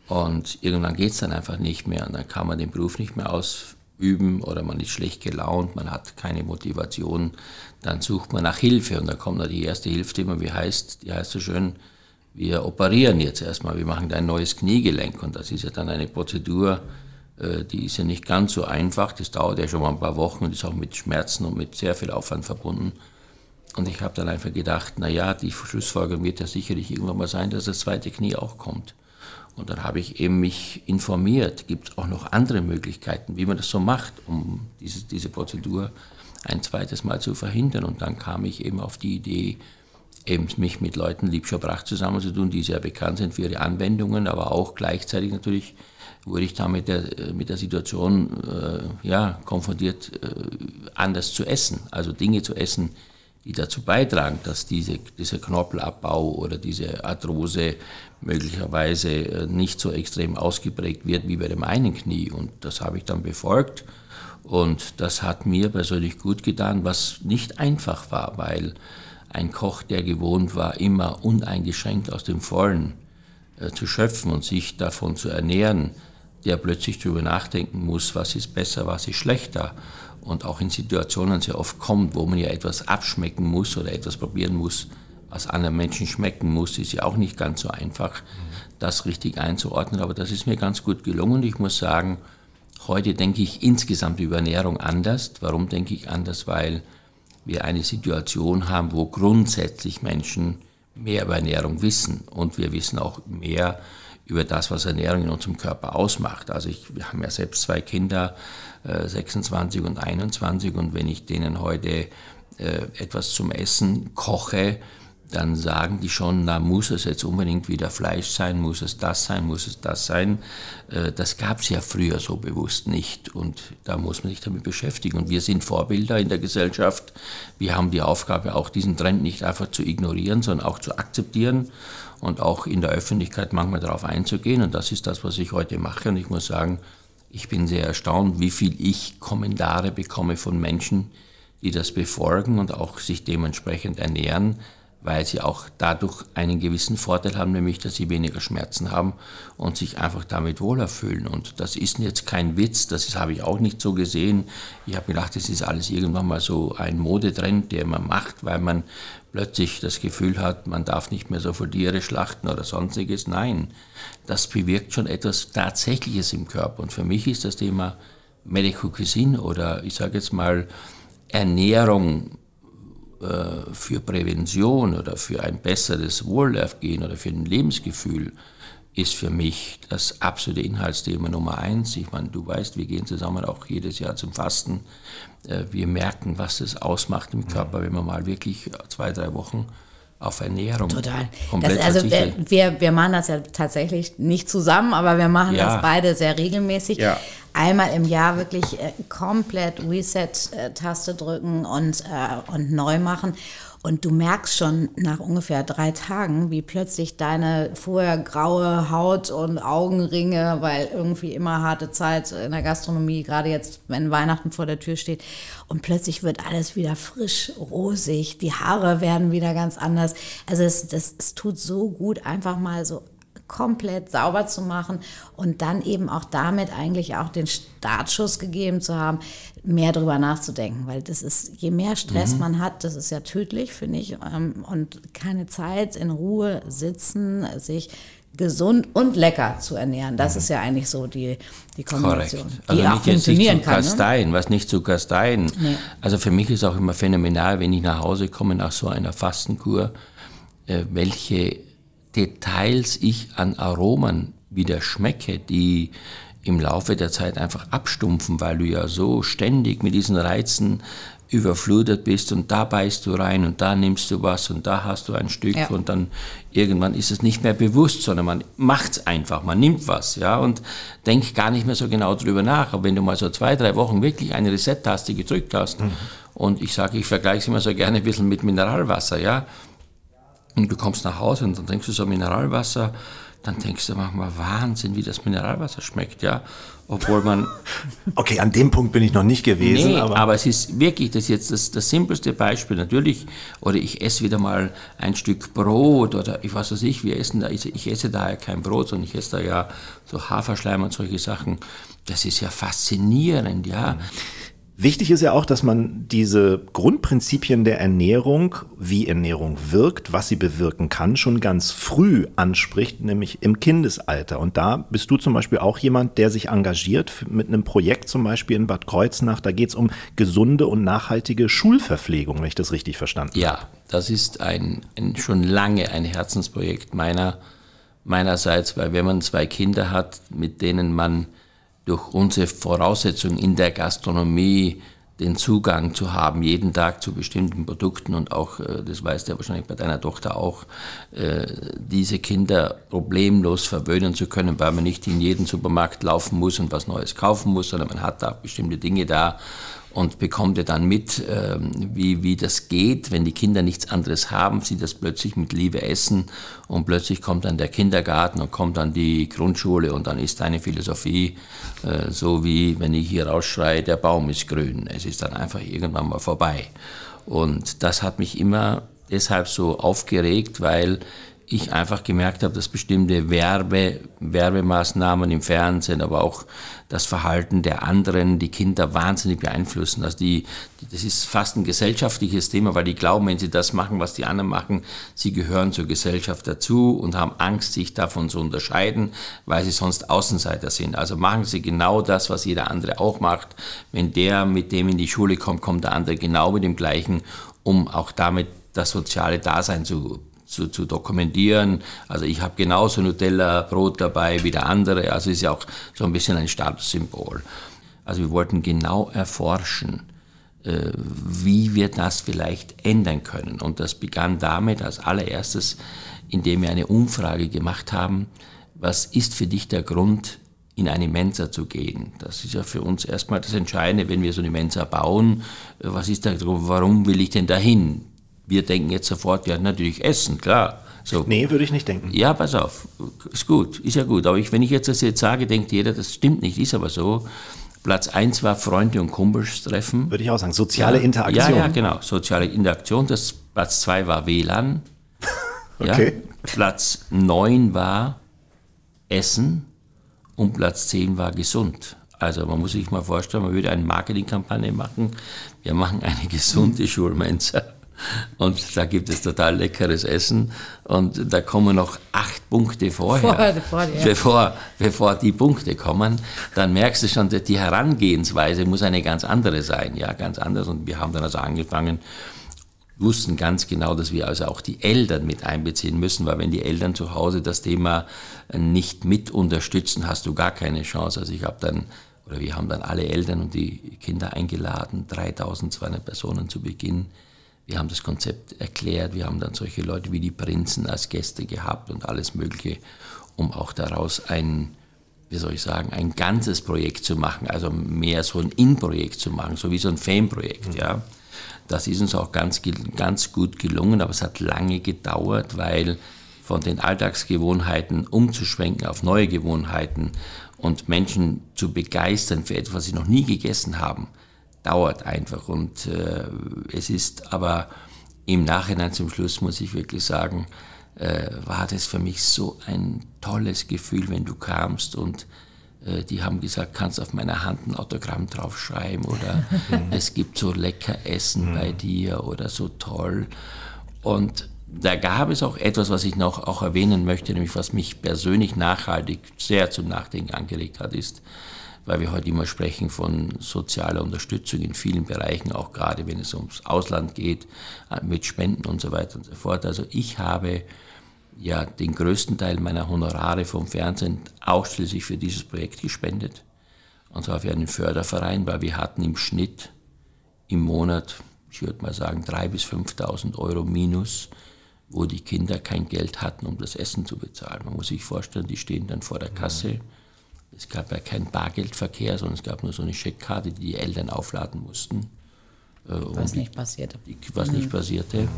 Und irgendwann geht es dann einfach nicht mehr und dann kann man den Beruf nicht mehr ausüben oder man ist schlecht gelaunt, man hat keine Motivation. Dann sucht man nach Hilfe und dann kommt noch die erste Hilfe, die immer wie heißt, die heißt so schön, wir operieren jetzt erstmal, wir machen ein neues Kniegelenk und das ist ja dann eine Prozedur, die ist ja nicht ganz so einfach. Das dauert ja schon mal ein paar Wochen und ist auch mit Schmerzen und mit sehr viel Aufwand verbunden. Und ich habe dann einfach gedacht, naja, die Schlussfolgerung wird ja sicherlich irgendwann mal sein, dass das zweite Knie auch kommt. Und dann habe ich eben mich informiert, gibt es auch noch andere Möglichkeiten, wie man das so macht, um diese, diese Prozedur ein zweites Mal zu verhindern. Und dann kam ich eben auf die Idee, eben mich mit Leuten Liebscher Brach zusammenzutun, die sehr bekannt sind für ihre Anwendungen, aber auch gleichzeitig natürlich wurde ich da mit der, mit der Situation äh, ja, konfrontiert, äh, anders zu essen. Also Dinge zu essen, die dazu beitragen, dass diese, dieser Knorpelabbau oder diese Arthrose möglicherweise äh, nicht so extrem ausgeprägt wird wie bei dem einen Knie. Und das habe ich dann befolgt. Und das hat mir persönlich gut getan, was nicht einfach war, weil ein Koch, der gewohnt war, immer uneingeschränkt aus dem Vollen äh, zu schöpfen und sich davon zu ernähren, der plötzlich darüber nachdenken muss, was ist besser, was ist schlechter. Und auch in Situationen sehr oft kommt, wo man ja etwas abschmecken muss oder etwas probieren muss, was anderen Menschen schmecken muss, ist ja auch nicht ganz so einfach, das richtig einzuordnen. Aber das ist mir ganz gut gelungen. Ich muss sagen, heute denke ich insgesamt über Ernährung anders. Warum denke ich anders? Weil wir eine Situation haben, wo grundsätzlich Menschen mehr über Ernährung wissen und wir wissen auch mehr über das, was Ernährung in unserem Körper ausmacht. Also ich, wir haben ja selbst zwei Kinder, 26 äh, und 21 und wenn ich denen heute äh, etwas zum Essen koche, dann sagen die schon, na muss es jetzt unbedingt wieder Fleisch sein, muss es das sein, muss es das sein. Äh, das gab es ja früher so bewusst nicht und da muss man sich damit beschäftigen. Und wir sind Vorbilder in der Gesellschaft. Wir haben die Aufgabe, auch diesen Trend nicht einfach zu ignorieren, sondern auch zu akzeptieren und auch in der Öffentlichkeit manchmal darauf einzugehen. Und das ist das, was ich heute mache. Und ich muss sagen, ich bin sehr erstaunt, wie viel ich Kommentare bekomme von Menschen, die das befolgen und auch sich dementsprechend ernähren weil sie auch dadurch einen gewissen Vorteil haben, nämlich dass sie weniger Schmerzen haben und sich einfach damit wohler fühlen. Und das ist jetzt kein Witz, das habe ich auch nicht so gesehen. Ich habe gedacht, das ist alles irgendwann mal so ein Modetrend, der man macht, weil man plötzlich das Gefühl hat, man darf nicht mehr so viele Tiere schlachten oder sonstiges. Nein, das bewirkt schon etwas Tatsächliches im Körper. Und für mich ist das Thema Medical Cuisine oder ich sage jetzt mal Ernährung äh, für Prävention oder für ein besseres Wohlergehen oder für ein Lebensgefühl ist für mich das absolute Inhaltsthema Nummer eins. Ich meine, du weißt, wir gehen zusammen auch jedes Jahr zum Fasten. Äh, wir merken, was es ausmacht im Körper, wenn man mal wirklich zwei, drei Wochen auf Ernährung. Total. Das, also wir, wir machen das ja tatsächlich nicht zusammen, aber wir machen ja. das beide sehr regelmäßig. Ja einmal im Jahr wirklich äh, komplett Reset-Taste drücken und, äh, und neu machen. Und du merkst schon nach ungefähr drei Tagen, wie plötzlich deine vorher graue Haut und Augenringe, weil irgendwie immer harte Zeit in der Gastronomie, gerade jetzt, wenn Weihnachten vor der Tür steht, und plötzlich wird alles wieder frisch, rosig, die Haare werden wieder ganz anders. Also es, das, es tut so gut, einfach mal so komplett sauber zu machen und dann eben auch damit eigentlich auch den Startschuss gegeben zu haben, mehr darüber nachzudenken, weil das ist, je mehr Stress mhm. man hat, das ist ja tödlich, finde ich, ähm, und keine Zeit in Ruhe sitzen, sich gesund und lecker zu ernähren. Das mhm. ist ja eigentlich so die, die Kombination. Korrekt. Also die nicht jetzt nicht zu kann, ne? kasteien, ne? was nicht zu kasteien. Nee. Also für mich ist auch immer phänomenal, wenn ich nach Hause komme nach so einer Fastenkur, äh, welche Details ich an Aromen wieder schmecke, die im Laufe der Zeit einfach abstumpfen, weil du ja so ständig mit diesen Reizen überflutet bist und da beißt du rein und da nimmst du was und da hast du ein Stück ja. und dann irgendwann ist es nicht mehr bewusst, sondern man macht es einfach, man nimmt was, ja, und denkt gar nicht mehr so genau drüber nach. Aber wenn du mal so zwei, drei Wochen wirklich eine Reset-Taste gedrückt hast mhm. und ich sage, ich vergleiche es immer so gerne ein bisschen mit Mineralwasser, ja, und du kommst nach Hause und dann trinkst du so Mineralwasser, dann denkst du manchmal, Wahnsinn, wie das Mineralwasser schmeckt, ja. Obwohl man. Okay, an dem Punkt bin ich noch nicht gewesen. Nee, aber, aber es ist wirklich, das ist jetzt das, das simpelste Beispiel. Natürlich, oder ich esse wieder mal ein Stück Brot oder ich weiß was ich, wir essen da, ich esse da ja kein Brot, sondern ich esse da ja so Haferschleim und solche Sachen. Das ist ja faszinierend, ja. Mhm. Wichtig ist ja auch, dass man diese Grundprinzipien der Ernährung, wie Ernährung wirkt, was sie bewirken kann, schon ganz früh anspricht, nämlich im Kindesalter. Und da bist du zum Beispiel auch jemand, der sich engagiert mit einem Projekt zum Beispiel in Bad Kreuznach. Da geht es um gesunde und nachhaltige Schulverpflegung, wenn ich das richtig verstanden habe. Ja, das ist ein, ein schon lange ein Herzensprojekt meiner, meinerseits, weil wenn man zwei Kinder hat, mit denen man durch unsere Voraussetzung in der Gastronomie den Zugang zu haben, jeden Tag zu bestimmten Produkten und auch, äh, das weißt du ja wahrscheinlich bei deiner Tochter auch, äh, diese Kinder problemlos verwöhnen zu können, weil man nicht in jeden Supermarkt laufen muss und was Neues kaufen muss, sondern man hat da bestimmte Dinge da und bekommt ja dann mit, ähm, wie, wie das geht, wenn die Kinder nichts anderes haben, sie das plötzlich mit Liebe essen und plötzlich kommt dann der Kindergarten und kommt dann die Grundschule und dann ist deine Philosophie äh, so wie, wenn ich hier rausschreie, der Baum ist grün. Es ist dann einfach irgendwann mal vorbei. Und das hat mich immer deshalb so aufgeregt, weil ich einfach gemerkt habe, dass bestimmte Werbe, Werbemaßnahmen im Fernsehen, aber auch das Verhalten der anderen die Kinder wahnsinnig beeinflussen. Also die, das ist fast ein gesellschaftliches Thema, weil die glauben, wenn sie das machen, was die anderen machen, sie gehören zur Gesellschaft dazu und haben Angst, sich davon zu unterscheiden, weil sie sonst Außenseiter sind. Also machen sie genau das, was jeder andere auch macht. Wenn der mit dem in die Schule kommt, kommt der andere genau mit dem gleichen, um auch damit das soziale Dasein zu zu, zu dokumentieren. Also ich habe genauso Nutella-Brot dabei wie der andere. Also ist ja auch so ein bisschen ein Statussymbol. Also wir wollten genau erforschen, äh, wie wir das vielleicht ändern können. Und das begann damit als allererstes, indem wir eine Umfrage gemacht haben, was ist für dich der Grund, in eine Mensa zu gehen. Das ist ja für uns erstmal das Entscheidende, wenn wir so eine Mensa bauen. Äh, was ist Grund, warum will ich denn dahin? Wir denken jetzt sofort, ja, natürlich Essen, klar. So. Nee, würde ich nicht denken. Ja, pass auf, ist gut, ist ja gut. Aber ich, wenn ich jetzt das jetzt sage, denkt jeder, das stimmt nicht, ist aber so. Platz 1 war Freunde und Kumpels treffen. Würde ich auch sagen, soziale ja, Interaktion. Ja, ja, genau, soziale Interaktion. Das, Platz 2 war WLAN. okay. Ja, Platz 9 war Essen und Platz 10 war gesund. Also man muss sich mal vorstellen, man würde eine Marketingkampagne machen. Wir machen eine gesunde Schulmensa. Und da gibt es total leckeres Essen. Und da kommen noch acht Punkte vorher, vor, vor, ja. bevor, bevor die Punkte kommen. Dann merkst du schon, die Herangehensweise muss eine ganz andere sein. Ja, ganz anders. Und wir haben dann also angefangen, wussten ganz genau, dass wir also auch die Eltern mit einbeziehen müssen, weil wenn die Eltern zu Hause das Thema nicht mit unterstützen, hast du gar keine Chance. Also ich habe dann, oder wir haben dann alle Eltern und die Kinder eingeladen, 3200 Personen zu Beginn wir haben das Konzept erklärt, wir haben dann solche Leute wie die Prinzen als Gäste gehabt und alles Mögliche, um auch daraus ein, wie soll ich sagen, ein ganzes Projekt zu machen, also mehr so ein In-Projekt zu machen, so wie so ein Fame-Projekt, mhm. ja. Das ist uns auch ganz, ganz gut gelungen, aber es hat lange gedauert, weil von den Alltagsgewohnheiten umzuschwenken auf neue Gewohnheiten und Menschen zu begeistern für etwas, was sie noch nie gegessen haben, dauert einfach. Und äh, es ist aber im Nachhinein zum Schluss, muss ich wirklich sagen, äh, war das für mich so ein tolles Gefühl, wenn du kamst und äh, die haben gesagt, kannst auf meiner Hand ein Autogramm draufschreiben oder es gibt so lecker Essen bei dir oder so toll. Und da gab es auch etwas, was ich noch auch erwähnen möchte, nämlich was mich persönlich nachhaltig sehr zum Nachdenken angeregt hat, ist, weil wir heute immer sprechen von sozialer Unterstützung in vielen Bereichen, auch gerade wenn es ums Ausland geht, äh, mit Spenden und so weiter und so fort. Also ich habe ja den größten Teil meiner Honorare vom Fernsehen ausschließlich für dieses Projekt gespendet. Und zwar für einen Förderverein, weil wir hatten im Schnitt im Monat, ich würde mal sagen, 3.000 bis 5.000 Euro minus, wo die Kinder kein Geld hatten, um das Essen zu bezahlen. Man muss sich vorstellen, die stehen dann vor der Kasse. Mhm es gab ja keinen Bargeldverkehr, sondern es gab nur so eine Scheckkarte, die die Eltern aufladen mussten. Äh, was nicht passierte. Die, was mhm. nicht passierte. Mhm.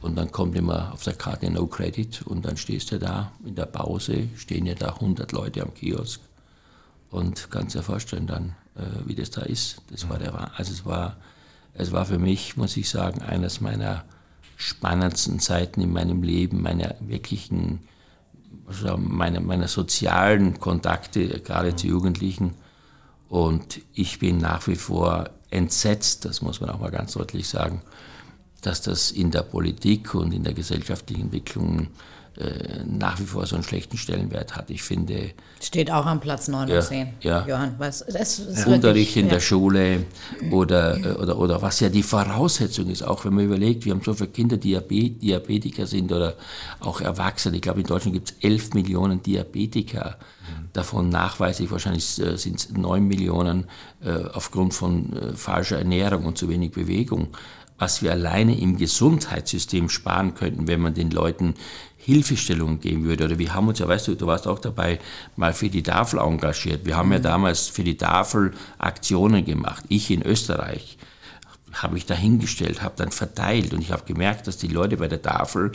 Und dann kommt immer auf der Karte No Credit und dann stehst du da in der Pause, stehen ja da 100 Leute am Kiosk und kannst dir vorstellen dann, äh, wie das da ist. Das war der, also es war, es war für mich, muss ich sagen, eines meiner spannendsten Zeiten in meinem Leben, meiner wirklichen also meine, meine sozialen Kontakte, gerade zu Jugendlichen. Und ich bin nach wie vor entsetzt, das muss man auch mal ganz deutlich sagen, dass das in der Politik und in der gesellschaftlichen Entwicklung nach wie vor so einen schlechten Stellenwert hat. Ich finde. Steht auch am Platz 9 ja, und 10. Ja. Johann, was, das ist Unterricht wirklich, in ja. der Schule oder, äh, oder, oder was ja die Voraussetzung ist, auch wenn man überlegt, wir haben so viele Kinder, die Diabetiker sind oder auch Erwachsene. Ich glaube, in Deutschland gibt es 11 Millionen Diabetiker. Mhm. Davon nachweislich wahrscheinlich äh, sind es 9 Millionen äh, aufgrund von äh, falscher Ernährung und zu wenig Bewegung was wir alleine im Gesundheitssystem sparen könnten, wenn man den Leuten Hilfestellungen geben würde. Oder wir haben uns ja, weißt du, du warst auch dabei, mal für die Tafel engagiert. Wir haben mhm. ja damals für die Tafel Aktionen gemacht. Ich in Österreich habe ich dahingestellt, habe dann verteilt und ich habe gemerkt, dass die Leute bei der Tafel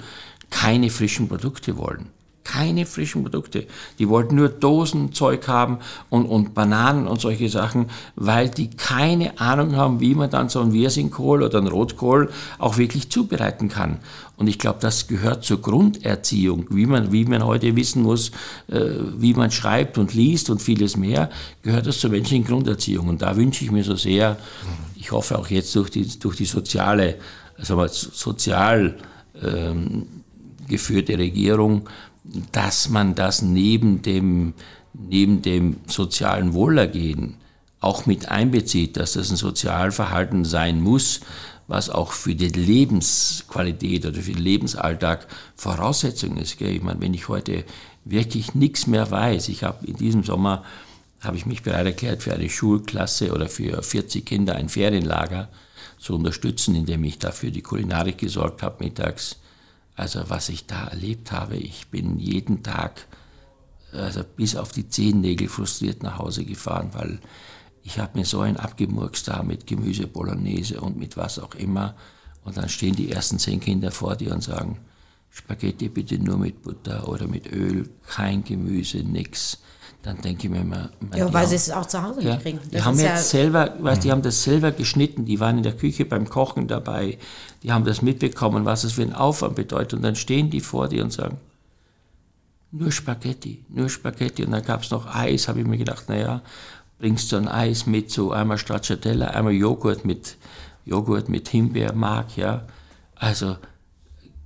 keine frischen Produkte wollen. Keine frischen Produkte. Die wollten nur Dosenzeug haben und, und Bananen und solche Sachen, weil die keine Ahnung haben, wie man dann so einen Wirsingkohl oder einen Rotkohl auch wirklich zubereiten kann. Und ich glaube, das gehört zur Grunderziehung, wie man, wie man heute wissen muss, äh, wie man schreibt und liest und vieles mehr, gehört das zur menschlichen Grunderziehung. Und da wünsche ich mir so sehr, ich hoffe auch jetzt durch die, durch die soziale, also sozial ähm, geführte Regierung, dass man das neben dem, neben dem sozialen Wohlergehen auch mit einbezieht, dass das ein Sozialverhalten sein muss, was auch für die Lebensqualität oder für den Lebensalltag Voraussetzung ist. Gell? Ich meine, wenn ich heute wirklich nichts mehr weiß, ich habe in diesem Sommer habe ich mich bereit erklärt, für eine Schulklasse oder für 40 Kinder ein Ferienlager zu unterstützen, indem ich dafür die Kulinarik gesorgt habe mittags. Also was ich da erlebt habe, ich bin jeden Tag also bis auf die Zehennägel frustriert nach Hause gefahren, weil ich habe mir so ein abgemurkst da mit Gemüse Bolognese und mit was auch immer. Und dann stehen die ersten zehn Kinder vor dir und sagen, Spaghetti bitte nur mit Butter oder mit Öl, kein Gemüse, nix. Dann denke ich mir immer, ja, weil sie es auch zu Hause nicht kriegen. die haben jetzt ja selber, weißt, die haben das selber geschnitten, die waren in der Küche beim Kochen dabei, die haben das mitbekommen, was es für ein Aufwand bedeutet. Und dann stehen die vor dir und sagen, nur Spaghetti, nur Spaghetti. Und dann gab es noch Eis, habe ich mir gedacht, naja, bringst du ein Eis mit, so einmal Stracciatella, einmal Joghurt mit, Joghurt mit Himbeermark, ja. Also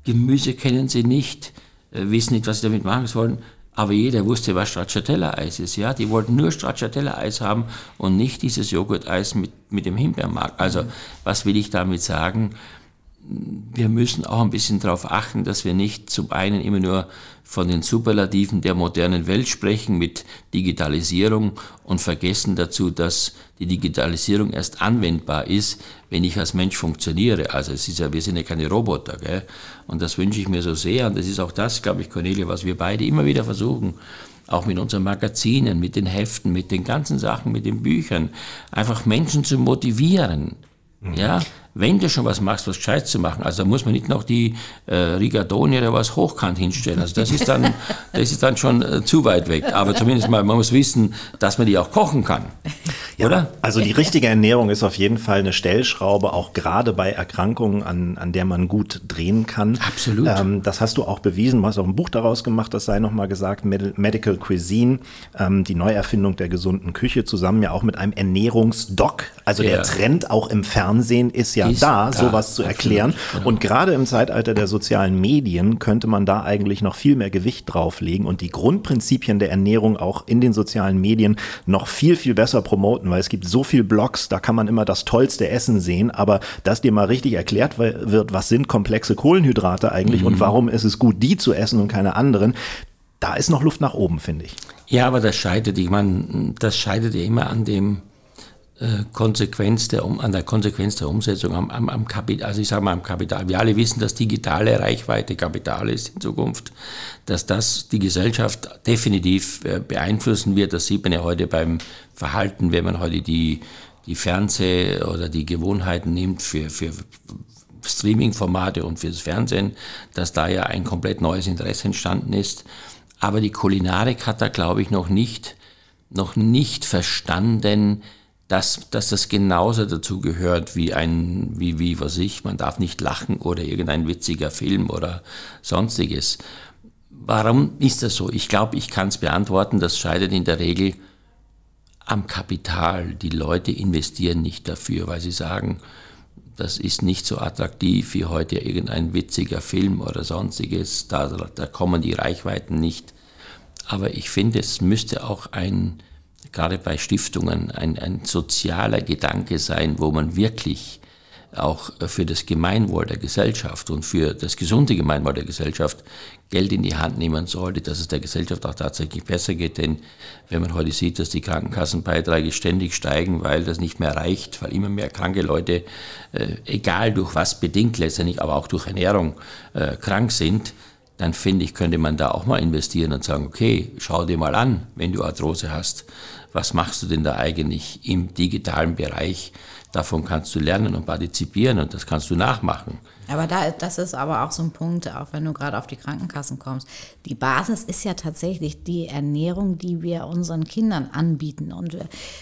Gemüse kennen sie nicht, äh, wissen nicht, was sie damit machen sollen, aber jeder wusste, was Stracciatella-Eis ist, ja. Die wollten nur Stracciatella-Eis haben und nicht dieses Joghurt-Eis mit, mit dem Himbeermark. Also, was will ich damit sagen? Wir müssen auch ein bisschen darauf achten, dass wir nicht zum einen immer nur von den Superlativen der modernen Welt sprechen mit Digitalisierung und vergessen dazu, dass die Digitalisierung erst anwendbar ist, wenn ich als Mensch funktioniere. Also es ist ja, wir sind ja keine Roboter, gell? Und das wünsche ich mir so sehr. Und das ist auch das, glaube ich, Cornelia, was wir beide immer wieder versuchen, auch mit unseren Magazinen, mit den Heften, mit den ganzen Sachen, mit den Büchern, einfach Menschen zu motivieren. Mhm. Ja, wenn du schon was machst, was gescheit zu machen, also da muss man nicht noch die äh, Rigatoni oder was hochkant hinstellen. Also das ist dann, das ist dann schon äh, zu weit weg. Aber zumindest mal, man muss wissen, dass man die auch kochen kann. Ja, oder? Also die richtige Ernährung ist auf jeden Fall eine Stellschraube, auch gerade bei Erkrankungen, an, an der man gut drehen kann. Absolut. Ähm, das hast du auch bewiesen. Du hast auch ein Buch daraus gemacht, das sei nochmal gesagt, Medical Cuisine, ähm, die Neuerfindung der gesunden Küche, zusammen ja auch mit einem Ernährungsdoc. Also ja. der Trend auch im Fernsehen ist ja ist da, sowas zu erklären. Genau. Und gerade im Zeitalter der sozialen Medien könnte man da eigentlich noch viel mehr Gewicht drauflegen und die Grundprinzipien der Ernährung auch in den sozialen Medien noch viel, viel besser promoten, weil es gibt so viel Blogs, da kann man immer das tollste Essen sehen, aber dass dir mal richtig erklärt wird, was sind komplexe Kohlenhydrate eigentlich mhm. und warum ist es gut, die zu essen und keine anderen, da ist noch Luft nach oben, finde ich. Ja, aber das scheitert, ich meine, das scheitert ja immer an dem, Konsequenz der, an der Konsequenz der Umsetzung am, am, am Kapital, also ich sage mal am Kapital. Wir alle wissen, dass digitale Reichweite Kapital ist in Zukunft, dass das die Gesellschaft definitiv äh, beeinflussen wird. Das sieht man ja heute beim Verhalten, wenn man heute die, die Fernseh- oder die Gewohnheiten nimmt für, für Streaming-Formate und fürs Fernsehen, dass da ja ein komplett neues Interesse entstanden ist. Aber die Kulinarik hat da, glaube ich, noch nicht, noch nicht verstanden, dass, dass das genauso dazu gehört wie ein, wie, wie was ich, man darf nicht lachen oder irgendein witziger Film oder sonstiges. Warum ist das so? Ich glaube, ich kann es beantworten, das scheitert in der Regel am Kapital. Die Leute investieren nicht dafür, weil sie sagen, das ist nicht so attraktiv wie heute irgendein witziger Film oder sonstiges. Da, da kommen die Reichweiten nicht. Aber ich finde, es müsste auch ein, gerade bei Stiftungen ein, ein sozialer Gedanke sein, wo man wirklich auch für das Gemeinwohl der Gesellschaft und für das gesunde Gemeinwohl der Gesellschaft Geld in die Hand nehmen sollte, dass es der Gesellschaft auch tatsächlich besser geht. Denn wenn man heute sieht, dass die Krankenkassenbeiträge ständig steigen, weil das nicht mehr reicht, weil immer mehr kranke Leute, äh, egal durch was bedingt letztendlich, aber auch durch Ernährung äh, krank sind, dann finde ich, könnte man da auch mal investieren und sagen, okay, schau dir mal an, wenn du Arthrose hast, was machst du denn da eigentlich im digitalen Bereich? Davon kannst du lernen und partizipieren und das kannst du nachmachen. Aber da, das ist aber auch so ein Punkt, auch wenn du gerade auf die Krankenkassen kommst. Die Basis ist ja tatsächlich die Ernährung, die wir unseren Kindern anbieten. Und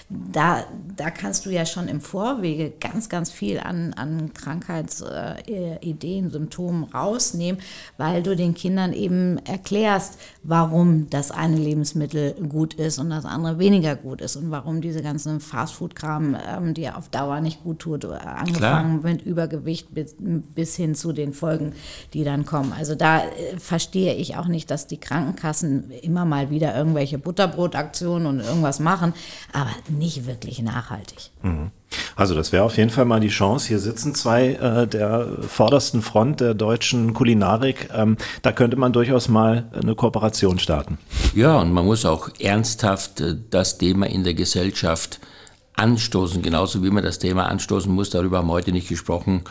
da, da kannst du ja schon im Vorwege ganz, ganz viel an, an Krankheitsideen, Symptomen rausnehmen, weil du den Kindern eben erklärst, warum das eine Lebensmittel gut ist und das andere weniger gut ist und warum diese ganzen Fastfood-Kram ähm, dir auf Dauer nicht gut tut, angefangen Klar. mit Übergewicht bis, bis hin zu den Folgen, die dann kommen. Also da äh, verstehe ich auch nicht, dass die Krankenkassen immer mal wieder irgendwelche Butterbrotaktionen und irgendwas machen, aber nicht wirklich nachhaltig. Mhm. Also das wäre auf jeden Fall mal die Chance. Hier sitzen zwei äh, der vordersten Front der deutschen Kulinarik. Ähm, da könnte man durchaus mal eine Kooperation starten. Ja, und man muss auch ernsthaft äh, das Thema in der Gesellschaft anstoßen, genauso wie man das Thema anstoßen muss. Darüber haben wir heute nicht gesprochen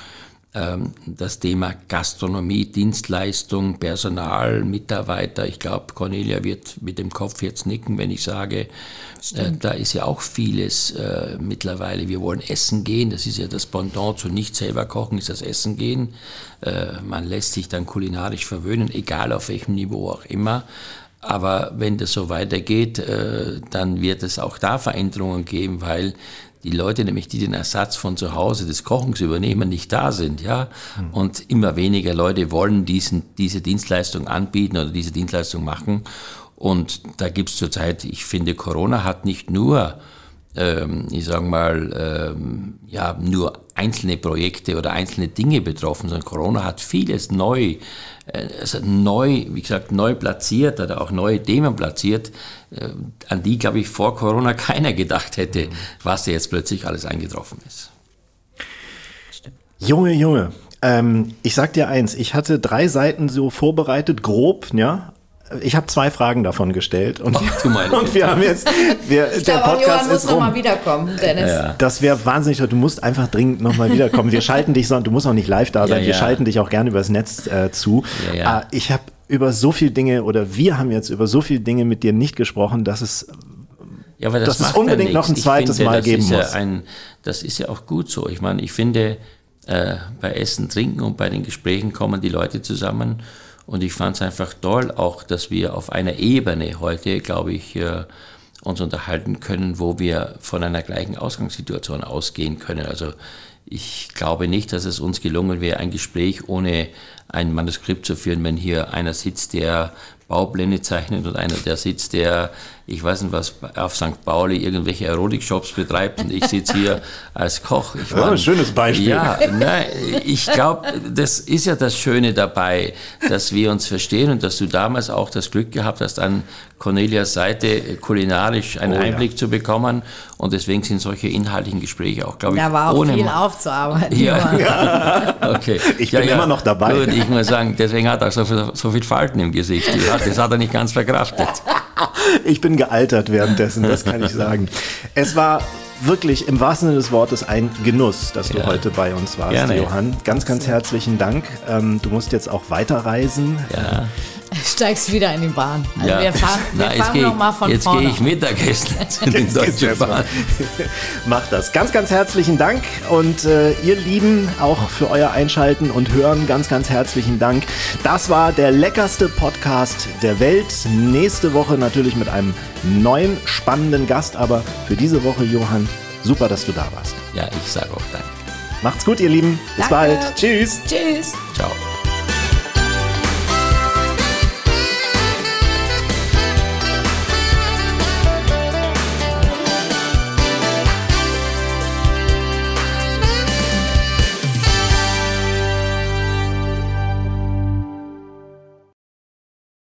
das Thema Gastronomie, Dienstleistung, Personal, Mitarbeiter. Ich glaube, Cornelia wird mit dem Kopf jetzt nicken, wenn ich sage, äh, da ist ja auch vieles äh, mittlerweile. Wir wollen essen gehen, das ist ja das Pendant zu nicht selber kochen, ist das Essen gehen. Äh, man lässt sich dann kulinarisch verwöhnen, egal auf welchem Niveau auch immer. Aber wenn das so weitergeht, äh, dann wird es auch da Veränderungen geben, weil die Leute nämlich, die den Ersatz von zu Hause des Kochens übernehmen, nicht da sind, ja. Mhm. Und immer weniger Leute wollen diesen, diese Dienstleistung anbieten oder diese Dienstleistung machen. Und da gibt es zurzeit, ich finde, Corona hat nicht nur ähm, ich sage mal, ähm, ja, nur einzelne Projekte oder einzelne Dinge betroffen, sondern Corona hat vieles neu, äh, also neu, wie gesagt, neu platziert oder auch neue Themen platziert, äh, an die, glaube ich, vor Corona keiner gedacht hätte, was da jetzt plötzlich alles eingetroffen ist. Junge, Junge, ähm, ich sag dir eins, ich hatte drei Seiten so vorbereitet, grob, ja, ich habe zwei Fragen davon gestellt und, Ach, und wir haben jetzt, wir, ich der glaube, Podcast Johann muss nochmal wiederkommen, Dennis. Ja. Das wäre wahnsinnig, du musst einfach dringend nochmal wiederkommen. Wir schalten dich, du musst auch nicht live da sein, ja, ja. wir schalten dich auch gerne übers Netz äh, zu. Äh, ich habe über so viele Dinge oder wir haben jetzt über so viele Dinge mit dir nicht gesprochen, dass es ja, aber das dass es unbedingt noch ein zweites finde, Mal geben muss. Ja ein, das ist ja auch gut so. Ich meine, ich finde, äh, bei Essen, Trinken und bei den Gesprächen kommen die Leute zusammen und ich fand es einfach toll, auch, dass wir auf einer Ebene heute, glaube ich, äh, uns unterhalten können, wo wir von einer gleichen Ausgangssituation ausgehen können. Also ich glaube nicht, dass es uns gelungen wäre, ein Gespräch ohne ein Manuskript zu führen, wenn hier einer sitzt, der Baupläne zeichnet und einer, der sitzt, der, ich weiß nicht was, auf St. Pauli irgendwelche Erotik-Shops betreibt und ich sitze hier als Koch. Ich ja, ein schönes Beispiel. Ja, nein, ich glaube, das ist ja das Schöne dabei, dass wir uns verstehen und dass du damals auch das Glück gehabt hast, an Cornelias Seite kulinarisch einen oh, Einblick ja. zu bekommen und deswegen sind solche inhaltlichen Gespräche auch, glaube ich, Da war auch ohne viel aufzuarbeiten. Ja. ja. okay. Ich bin immer noch dabei. Gut, ich muss sagen, deswegen hat er so viel, so viel Falten im Gesicht. Das hat er nicht ganz verkraftet. Ich bin gealtert währenddessen, das kann ich sagen. Es war wirklich im wahrsten Sinne des Wortes ein Genuss, dass du ja. heute bei uns warst, Gerne. Johann. Ganz, ganz herzlichen Dank. Ähm, du musst jetzt auch weiterreisen. Ja. Steigst wieder in die Bahn. Also ja. wir fahren, wir Na, fahren nochmal von jetzt vorne. Jetzt gehe ich Mittagessen in die Deutsche Bahn. Mach das. Ganz, ganz herzlichen Dank und äh, ihr Lieben auch für euer Einschalten und Hören ganz, ganz herzlichen Dank. Das war der leckerste Podcast der Welt. Nächste Woche natürlich mit einem neuen spannenden Gast, aber für diese Woche, Johann, super, dass du da warst. Ja, ich sage auch Danke. Macht's gut, ihr Lieben. Bis Danke. bald. Tschüss. Tschüss. Ciao.